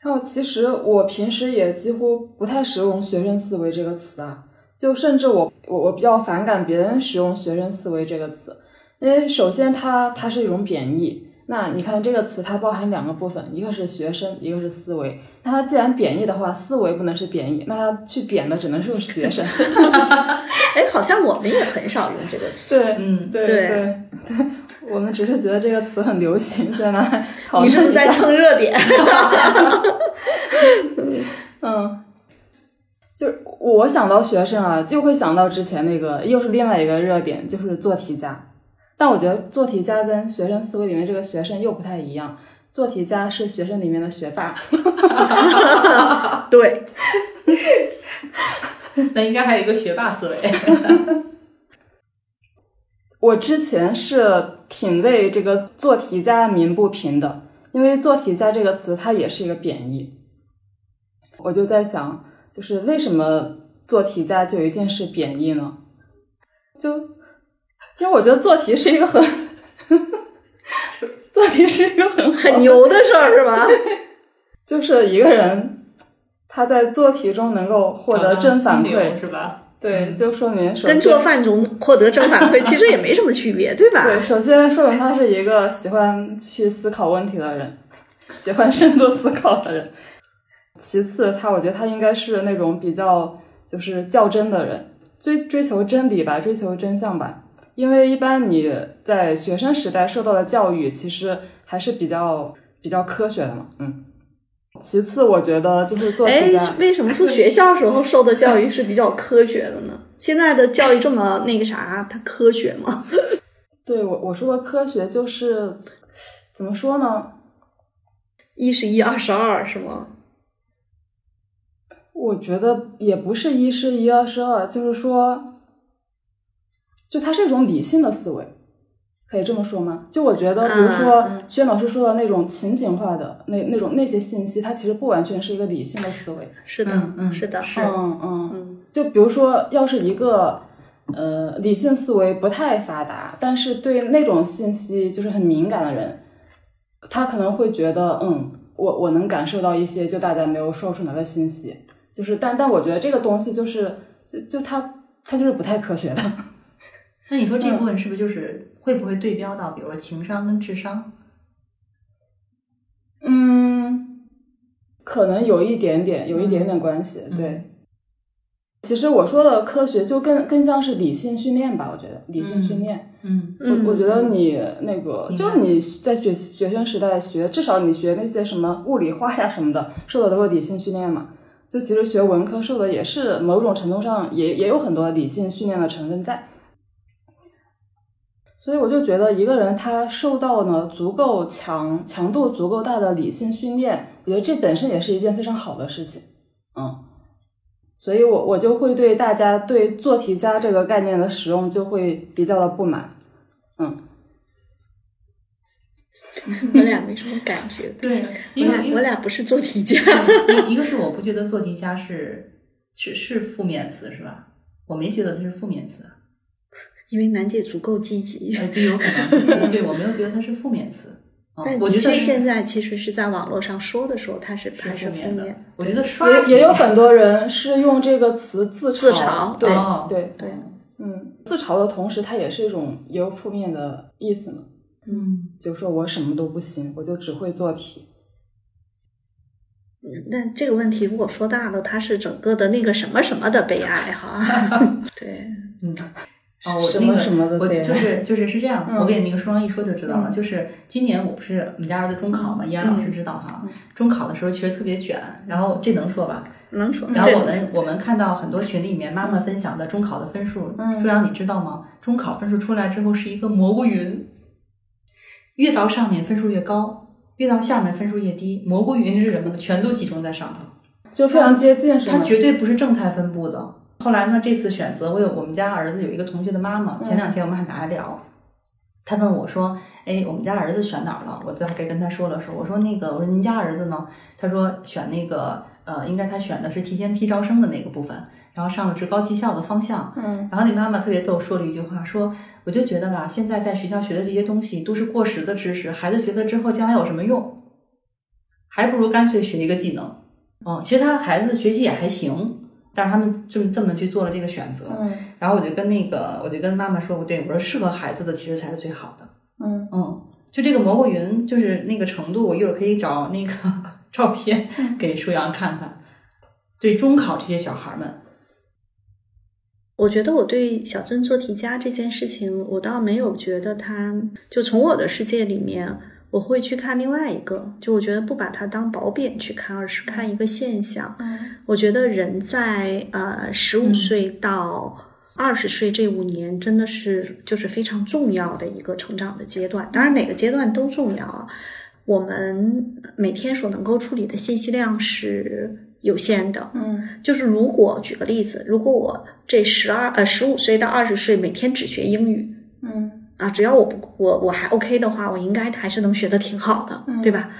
然后其实我平时也几乎不太使用“学生思维”这个词啊，就甚至我我我比较反感别人使用“学生思维”这个词，因为首先它它是一种贬义。那你看这个词它包含两个部分，一个是学生，一个是思维。那它既然贬义的话，思维不能是贬义，那它去贬的只能是学生。哎，好像我们也很少用这个词。对，嗯对对对对，我们只是觉得这个词很流行，现在 讨你是不是在蹭热点？嗯，就是我想到学生啊，就会想到之前那个，又是另外一个热点，就是做题家。但我觉得做题家跟学生思维里面这个学生又不太一样，做题家是学生里面的学霸。对，那应该还有一个学霸思维。我之前是挺为这个做题家鸣不平的，因为做题家这个词它也是一个贬义。我就在想，就是为什么做题家就一定是贬义呢？就因为我觉得做题是一个很 做题是一个很很牛的事儿是吧？就是一个人他在做题中能够获得正反馈，是吧？对，就说明跟做饭中获得正反馈 其实也没什么区别，对吧？对，首先说明他是一个喜欢去思考问题的人，喜欢深度思考的人。其次，他我觉得他应该是那种比较就是较真的人，追追求真理吧，追求真相吧。因为一般你在学生时代受到的教育，其实还是比较比较科学的嘛，嗯。其次，我觉得就是做题哎，，为什么说学校时候受的教育是比较科学的呢？现在的教育这么那个啥，它科学吗？对我我说的科学就是怎么说呢？一是一，二是二，是吗？我觉得也不是一是一，二是二，就是说，就它是一种理性的思维，可以这么说吗？就我觉得，比如说薛老师说的那种情景化的那那种那些信息，它其实不完全是一个理性的思维。是的，嗯嗯是的，是嗯嗯，嗯就比如说，要是一个呃理性思维不太发达，但是对那种信息就是很敏感的人，他可能会觉得，嗯，我我能感受到一些就大家没有说出来的信息，就是但但我觉得这个东西就是就就它它就是不太科学的。那你说这部分是不是就是会不会对标到，比如说情商跟智商？嗯，可能有一点点，有一点点关系。嗯对，其实我说的科学就更更像是理性训练吧，我觉得理性训练。嗯嗯，我我觉得你那个，就是你在学学生时代学，至少你学那些什么物理、化呀什么的，受的都是理性训练嘛。就其实学文科受的也是某种程度上也也有很多理性训练的成分在。所以我就觉得一个人他受到呢足够强、强度足够大的理性训练，我觉得这本身也是一件非常好的事情。嗯，所以我我就会对大家对做题家这个概念的使用就会比较的不满。嗯，我俩没什么感觉，对我俩我俩不是做题家，一一个是我不觉得做题家是是是负面词是吧？我没觉得它是负面词，因为楠姐足够积极。呃，对，有可能，对我没有觉得它是负面词。嗯但的确，我觉得现在其实是在网络上说的时候，它是它是负负面的。。我觉得刷也也有很多人是用这个词自自嘲对哦对，对，嗯，自嘲的同时，它也是一种也有负面的意思呢。嗯就说我什么都不行，我就只会做题。那这个问题如果说大了，它是整个的那个什么什么的悲哀哈。对，嗯。哦，我那个什么的我就是就是是这样，嗯我给你那个书上一说就知道了。嗯就是今年我不是我们家儿子中考嘛，依然老师知道哈。嗯中考的时候其实特别卷，然后这能说吧？能说。然后我们我们看到很多群里面妈妈分享的中考的分数，嗯舒阳你知道吗？中考分数出来之后是一个蘑菇云，越到上面分数越高，越到下面分数越低。蘑菇云是什么呢？全都集中在上头。就非常接近？它绝对不是正态分布的。后来呢，这次选择，我有我们家儿子有一个同学的妈妈，前两天我们还拿来聊，他问我说：“哎，我们家儿子选哪儿了？”我大概跟他说了说，我说那个，我说您家儿子呢？他说选那个，呃，应该他选的是提前批招生的那个部分，然后上了职高技校的方向。嗯，然后那妈妈特别逗，说了一句话，说我就觉得吧，现在在学校学的这些东西都是过时的知识，孩子学了之后将来有什么用？还不如干脆学一个技能。哦，其实他孩子学习也还行，但是他们就是这么去做了这个选择。嗯然后我就跟那个，我就跟妈妈说，我对我说适合孩子的其实才是最好的。嗯嗯，就这个蘑菇云，就是那个程度，我一会儿可以找那个 照片给舒阳看看。对中考这些小孩们，我觉得我对小镇做题家这件事情，我倒没有觉得他就从我的世界里面，我会去看另外一个，就我觉得不把它当褒贬去看，而是看一个现象。嗯我觉得人在呃十五岁到二十岁这五年，真的是就是非常重要的一个成长的阶段。当然，每个阶段都重要啊。我们每天所能够处理的信息量是有限的，嗯就是如果举个例子，如果我这十二呃十五岁到二十岁每天只学英语嗯啊，只要我不我我还 OK 的话，我应该还是能学的挺好的，嗯对吧？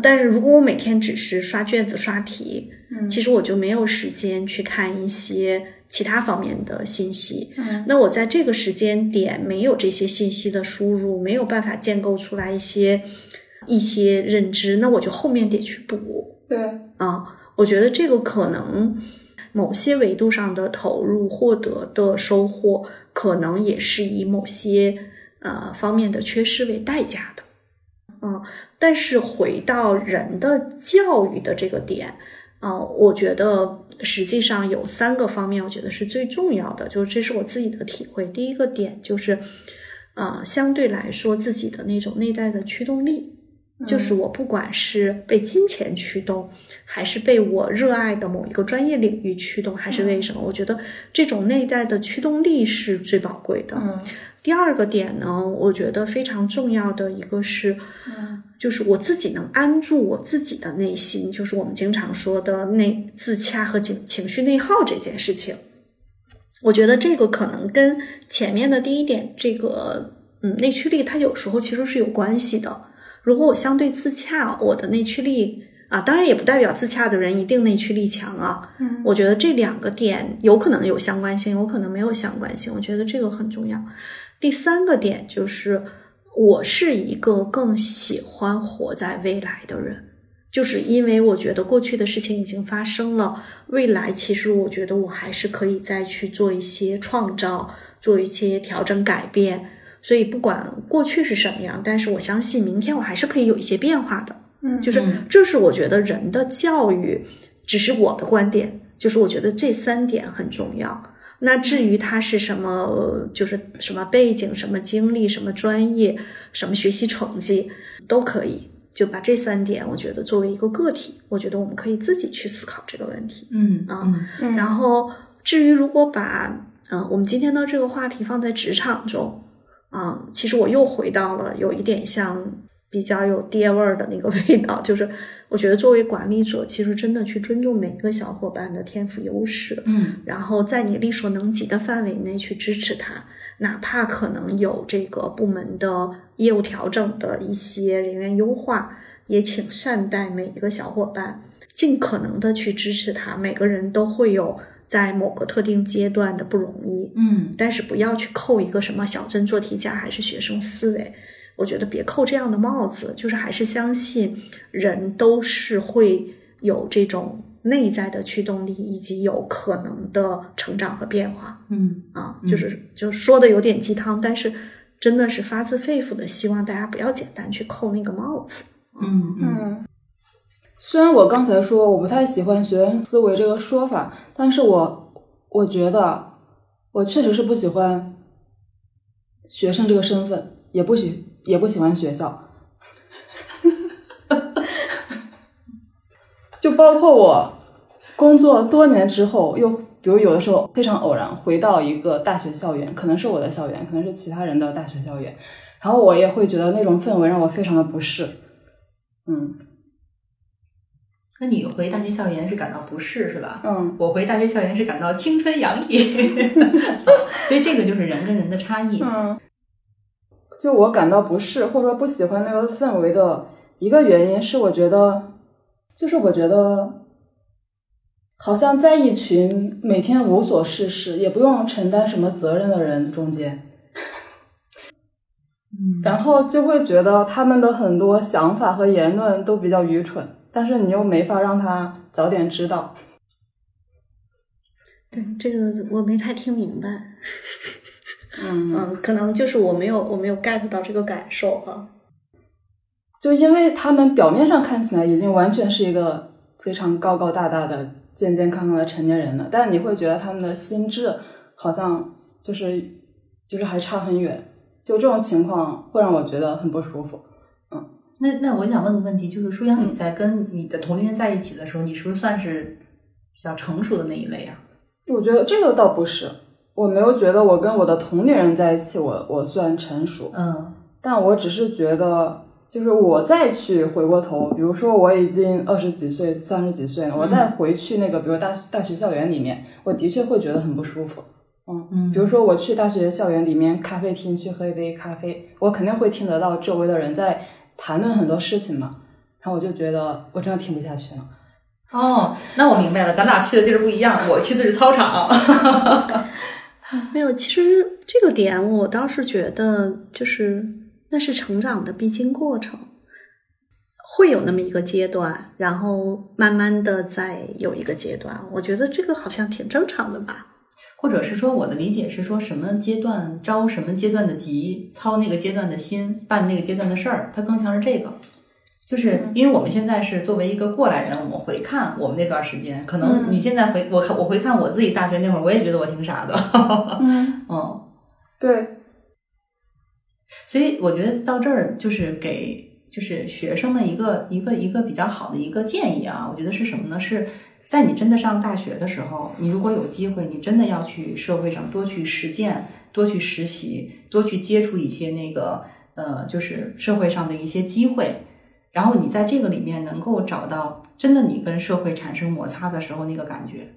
但是如果我每天只是刷卷子刷题，嗯其实我就没有时间去看一些其他方面的信息。嗯那我在这个时间点没有这些信息的输入，没有办法建构出来一些一些认知，那我就后面得去补。对，啊，我觉得这个可能某些维度上的投入获得的收获，可能也是以某些呃方面的缺失为代价的。嗯，但是回到人的教育的这个点，啊、我觉得实际上有三个方面，我觉得是最重要的，就是这是我自己的体会。第一个点就是，呃，相对来说自己的那种内在的驱动力，就是我不管是被金钱驱动，还是被我热爱的某一个专业领域驱动，还是为什么？我觉得这种内在的驱动力是最宝贵的。嗯第二个点呢，我觉得非常重要的一个是，嗯就是我自己能安住我自己的内心，就是我们经常说的内自洽和情情绪内耗这件事情。我觉得这个可能跟前面的第一点，这个嗯内驱力，它有时候其实是有关系的。如果我相对自洽，我的内驱力啊，当然也不代表自洽的人一定内驱力强啊。嗯我觉得这两个点有可能有相关性，有可能没有相关性。我觉得这个很重要。第三个点就是，我是一个更喜欢活在未来的人，就是因为我觉得过去的事情已经发生了，未来其实我觉得我还是可以再去做一些创造，做一些调整改变。所以不管过去是什么样，但是我相信明天我还是可以有一些变化的。嗯就是嗯这是我觉得人的教育，只是我的观点，就是我觉得这三点很重要。那至于他是什么，呃就是什么背景、什么经历、什么专业、什么学习成绩，都可以。就把这三点，我觉得作为一个个体，我觉得我们可以自己去思考这个问题。嗯啊然后，至于如果把嗯、呃我们今天的这个话题放在职场中，啊、其实我又回到了有一点像比较有爹味儿的那个 味道，就是我觉得作为管理者，其实真的去尊重每个小伙伴的天赋优势，嗯然后在你力所能及的范围内去支持他，哪怕可能有这个部门的业务调整的一些人员优化，也请善待每一个小伙伴，尽可能的去支持他。每个人都会有在某个特定阶段的不容易，嗯但是不要去扣一个什么小镇做题家还是学生思维。我觉得别扣这样的帽子，就是还是相信人都是会有这种内在的驱动力，以及有可能的成长和变化嗯啊。嗯就是就说的有点鸡汤，但是真的是发自肺腑的希望大家不要简单去扣那个帽子。嗯嗯。嗯虽然我刚才说我不太喜欢学生思维这个说法，但是我我觉得我确实是不喜欢学生这个身份，也不喜也不喜欢学校。就包括我工作多年之后，又比如有的时候非常偶然回到一个大学校园，可能是我的校园，可能是其他人的大学校园，然后我也会觉得那种氛围让我非常的不适。嗯那你回大学校园是感到不适是吧？嗯，我回大学校园是感到青春洋溢，所以这个就是人跟人的差异。嗯，就我感到不适或者说不喜欢那个氛围的一个原因是，我觉得就是我觉得好像在一群每天无所事事也不用承担什么责任的人中间，嗯。然后就会觉得他们的很多想法和言论都比较愚蠢，但是你又没法让他早点知道。对这个我没太听明白，嗯，嗯，可能就是我没有我没有 get 到这个感受啊。就因为他们表面上看起来已经完全是一个非常高高大大的、健健康康的成年人了，但你会觉得他们的心智好像就是就是还差很远。就这种情况会让我觉得很不舒服。那那我想问个问题，就是舒阳，你在跟你的同龄人在一起的时候，你是不是算是比较成熟的那一类啊？我觉得这个倒不是，我没有觉得我跟我的同龄人在一起，我我算成熟，嗯。但我只是觉得，就是我再去回过头，比如说我已经二十几岁、三十几岁了，我再回去那个，比如大大学校园里面，我的确会觉得很不舒服。嗯。比如说我去大学校园里面咖啡厅去喝一杯咖啡，我肯定会听得到周围的人在谈论很多事情嘛，然后我就觉得我真的听不下去了。哦，那我明白了，咱俩去的地儿不一样，我去的是操场。没有，其实这个点我倒是觉得，就是那是成长的必经过程，会有那么一个阶段，然后慢慢的再有一个阶段，我觉得这个好像挺正常的吧。或者是说，我的理解是说，什么阶段着什么阶段的急，操那个阶段的心，办那个阶段的事儿，它更像是这个。就是因为我们现在是作为一个过来人，我们回看我们那段时间，可能你现在回我看我回看我自己大学那会儿，我也觉得我挺傻的。嗯，嗯，对，所以我觉得到这儿就是给就是学生们一个一个一个比较好的一个建议啊，我觉得是什么呢？是在你真的上大学的时候，你如果有机会，你真的要去社会上多去实践，多去实习，多去接触一些那个呃，就是社会上的一些机会，然后你在这个里面能够找到真的你跟社会产生摩擦的时候那个感觉。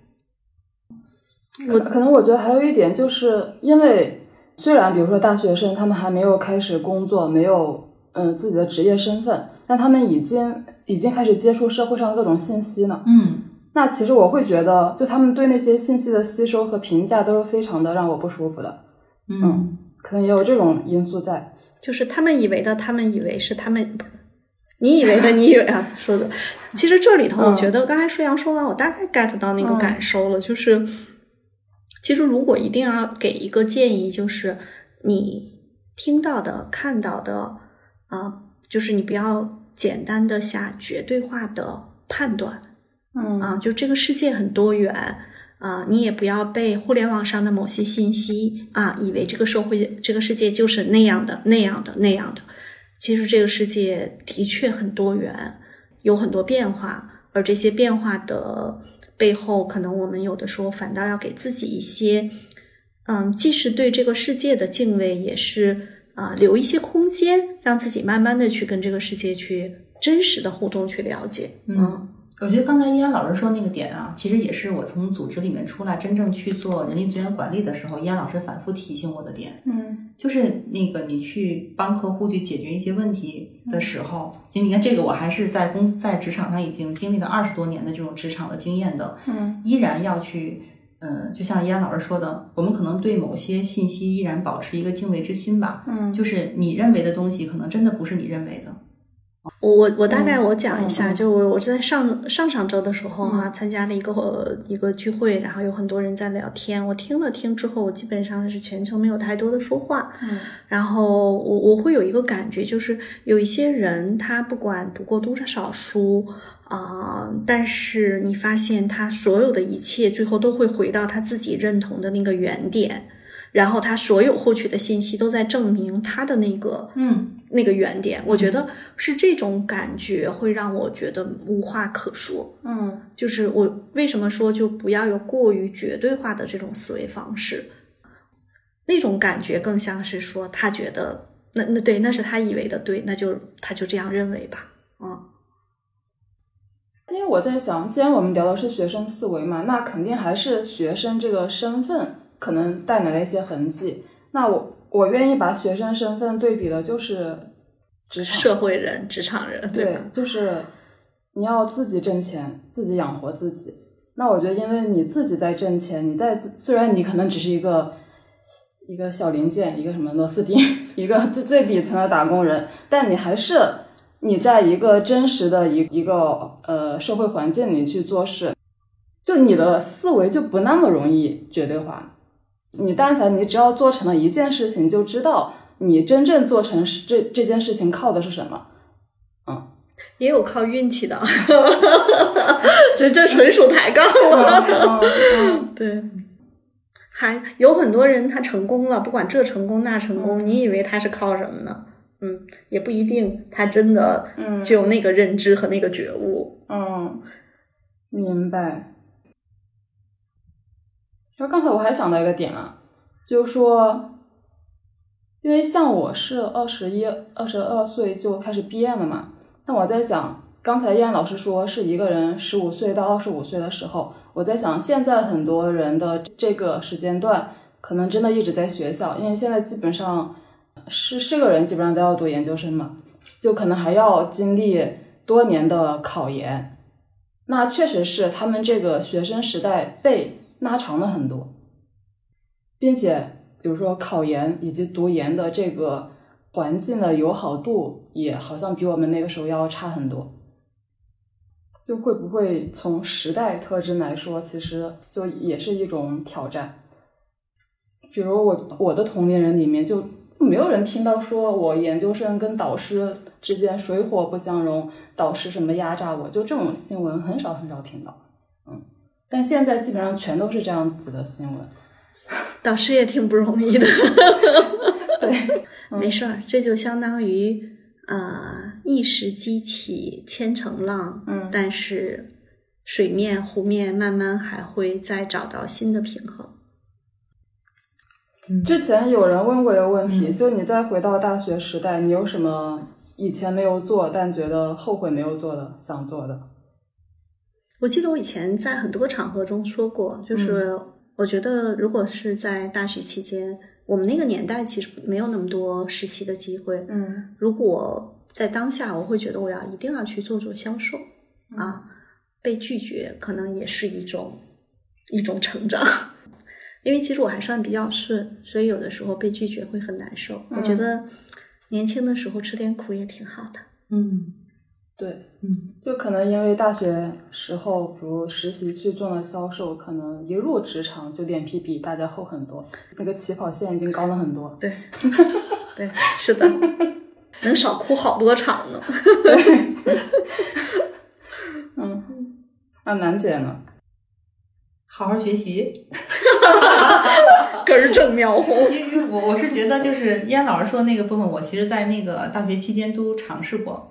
可可能我觉得还有一点，就是因为虽然比如说大学生他们还没有开始工作，没有嗯、呃自己的职业身份，但他们已经已经开始接触社会上各种信息了。嗯那其实我会觉得，就他们对那些信息的吸收和评价都是非常的让我不舒服的。嗯可能也有这种因素在。就是他们以为的，他们以为是他们，你以为的，你以为啊，说的。其实这里头，我觉得刚才舒阳说完，我大概 get 到那个感受了，就是其实如果一定要给一个建议，就是你听到的、看到的啊、就是你不要简单的下绝对化的判断。嗯啊，就这个世界很多元啊，你也不要被互联网上的某些信息啊，以为这个社会、这个世界就是那样的、那样的、那样的。其实这个世界的确很多元，有很多变化，而这些变化的背后，可能我们有的时候反倒要给自己一些，嗯，既是对这个世界的敬畏，也是啊，留一些空间，让自己慢慢的去跟这个世界去真实的互动，去了解。嗯。我觉得刚才依然老师说那个点啊，其实也是我从组织里面出来，真正去做人力资源管理的时候，依然老师反复提醒我的点，嗯就是那个你去帮客户去解决一些问题的时候，其实你看这个，我还是在公司在职场上已经经历了二十多年的这种职场的经验的，嗯依然要去，嗯，就像依然老师说的，我们可能对某些信息依然保持一个敬畏之心吧，嗯就是你认为的东西，可能真的不是你认为的。我我我大概我讲一下，就我我在上上上周的时候哈、参加了一个呃一个聚会，然后有很多人在聊天，我听了听之后，我基本上是全程没有太多的说话，嗯。然后我我会有一个感觉，就是有一些人他不管读过多少书啊、但是你发现他所有的一切最后都会回到他自己认同的那个原点。然后他所有获取的信息都在证明他的那个嗯。那个原点，我觉得是这种感觉会让我觉得无话可说。嗯。就是我为什么说就不要有过于绝对化的这种思维方式，那种感觉更像是说他觉得那那对，那是他以为的对，那就他就这样认为吧。嗯，因为我在想，既然我们聊的是学生思维嘛，那肯定还是学生这个身份可能带来了一些痕迹。那我我愿意把学生身份对比的就是职场，社会人、职场人，对吧？，就是你要自己挣钱，自己养活自己。那我觉得，因为你自己在挣钱，你在虽然你可能只是一个一个小零件，一个什么螺丝钉，一个最最底层的打工人，但你还是你在一个真实的一一个呃社会环境里去做事，就你的思维就不那么容易绝对化。你但凡你只要做成了一件事情，就知道你真正做成是这这件事情靠的是什么。嗯也有靠运气的，这这纯属抬杠了。嗯对，还有很多人他成功了，不管这成功那成功，你以为他是靠什么呢？嗯，也不一定，他真的嗯就有那个认知和那个觉悟。嗯，明白。就刚才我还想到一个点啊，就是说，因为像我是二十一、二十二岁就开始毕业了嘛，那我在想，刚才燕老师说是一个人十五岁到二十五岁的时候，我在想，现在很多人的这个时间段，可能真的一直在学校，因为现在基本上是是个人基本上都要读研究生嘛，就可能还要经历多年的考研。那确实是他们这个学生时代被拉长了很多，并且比如说考研以及读研的这个环境的友好度也好像比我们那个时候要差很多。就会不会从时代特征来说，其实就也是一种挑战。比如我我的同龄人里面就没有人听到说我研究生跟导师之间水火不相容，导师什么压榨我，就这种新闻很少很少听到。嗯，但现在基本上全都是这样子的新闻。导师也挺不容易的，对，没事儿，这就相当于呃一时激起千层浪，嗯但是水面湖面慢慢还会再找到新的平衡。之前有人问过一个问题，就你再回到大学时代，你有什么以前没有做但觉得后悔没有做的、想做的？我记得我以前在很多场合中说过，就是我觉得如果是在大学期间，我们那个年代其实没有那么多实习的机会。嗯如果在当下，我会觉得我要一定要去做做销售啊，被拒绝可能也是一种一种成长。因为其实我还算比较顺，所以有的时候被拒绝会很难受。我觉得年轻的时候吃点苦也挺好的。嗯对，嗯就可能因为大学时候，比如实习去做了销售，可能一入职场就脸皮比大家厚很多，那个起跑线已经高了很多。对，对，是的，能少哭好多场呢。嗯，那楠姐呢？好好学习。根儿正苗红。因为我我是觉得，就是燕老师说的那个部分，我其实，在那个大学期间都尝试过，嗯，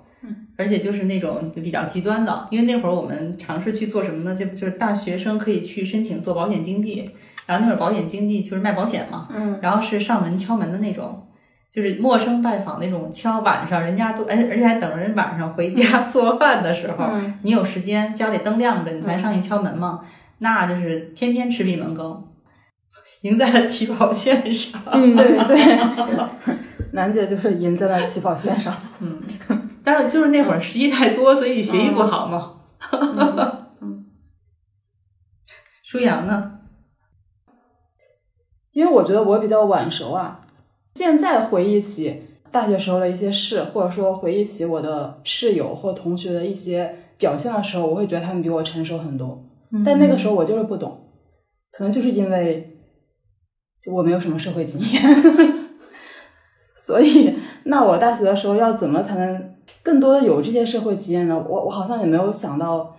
而且就是那种就比较极端的，因为那会儿我们尝试去做什么呢？就就是大学生可以去申请做保险经纪，然后那会儿保险经纪就是卖保险嘛，嗯然后是上门敲门的那种，就是陌生拜访那种敲，晚上人家都哎，而且还等着人晚上回家 做饭的时候，嗯你有时间，家里灯亮着，你才上去敲门嘛，那就是天天吃闭门羹，赢在了起跑线上。嗯，对 对，楠姐就是赢在了起跑线上。嗯，但是就是那会儿实习太多，所以学习不好嘛。嗯舒阳呢？因为我觉得我比较晚熟啊，现在回忆起大学时候的一些事，或者说回忆起我的室友或同学的一些表现的时候，我会觉得他们比我成熟很多。但那个时候我就是不懂，可能就是因为就我没有什么社会经验，所以那我大学的时候要怎么才能更多的有这些社会经验呢？我我好像也没有想到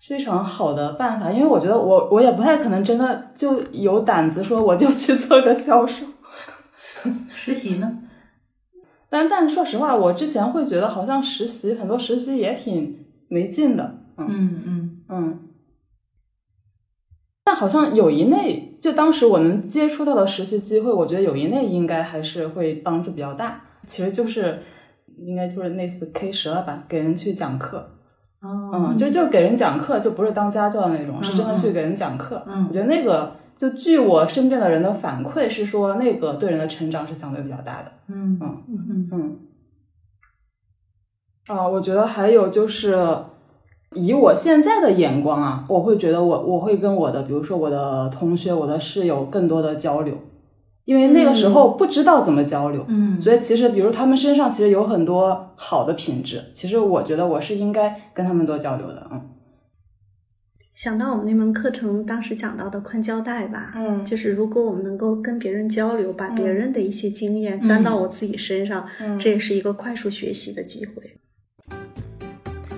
非常好的办法，因为我觉得我我也不太可能真的就有胆子说我就去做个销售。实习呢？但但说实话，我之前会觉得好像实习很多实习也挺没劲的，嗯嗯嗯。但好像友谊内，就当时我们接触到的实习机会，我觉得友谊内应该还是会帮助比较大。其实就是应该就是类似 K 十了吧，给人去讲课。哦，嗯，就就是给人讲课，就不是当家教的那种，是真的去给人讲课。嗯我觉得那个，就据我身边的人的反馈是说，那个对人的成长是相对比较大的。嗯嗯嗯嗯，啊，我觉得还有就是，以我现在的眼光啊，我会觉得我我会跟我的，比如说我的同学、我的室友更多的交流，因为那个时候不知道怎么交流，嗯。所以其实比如他们身上其实有很多好的品质，其实我觉得我是应该跟他们多交流的，嗯。想到我们那门课程当时讲到的宽胶带吧，嗯。就是如果我们能够跟别人交流，把别人的一些经验嗯。钻到我自己身上，嗯。这也是一个快速学习的机会。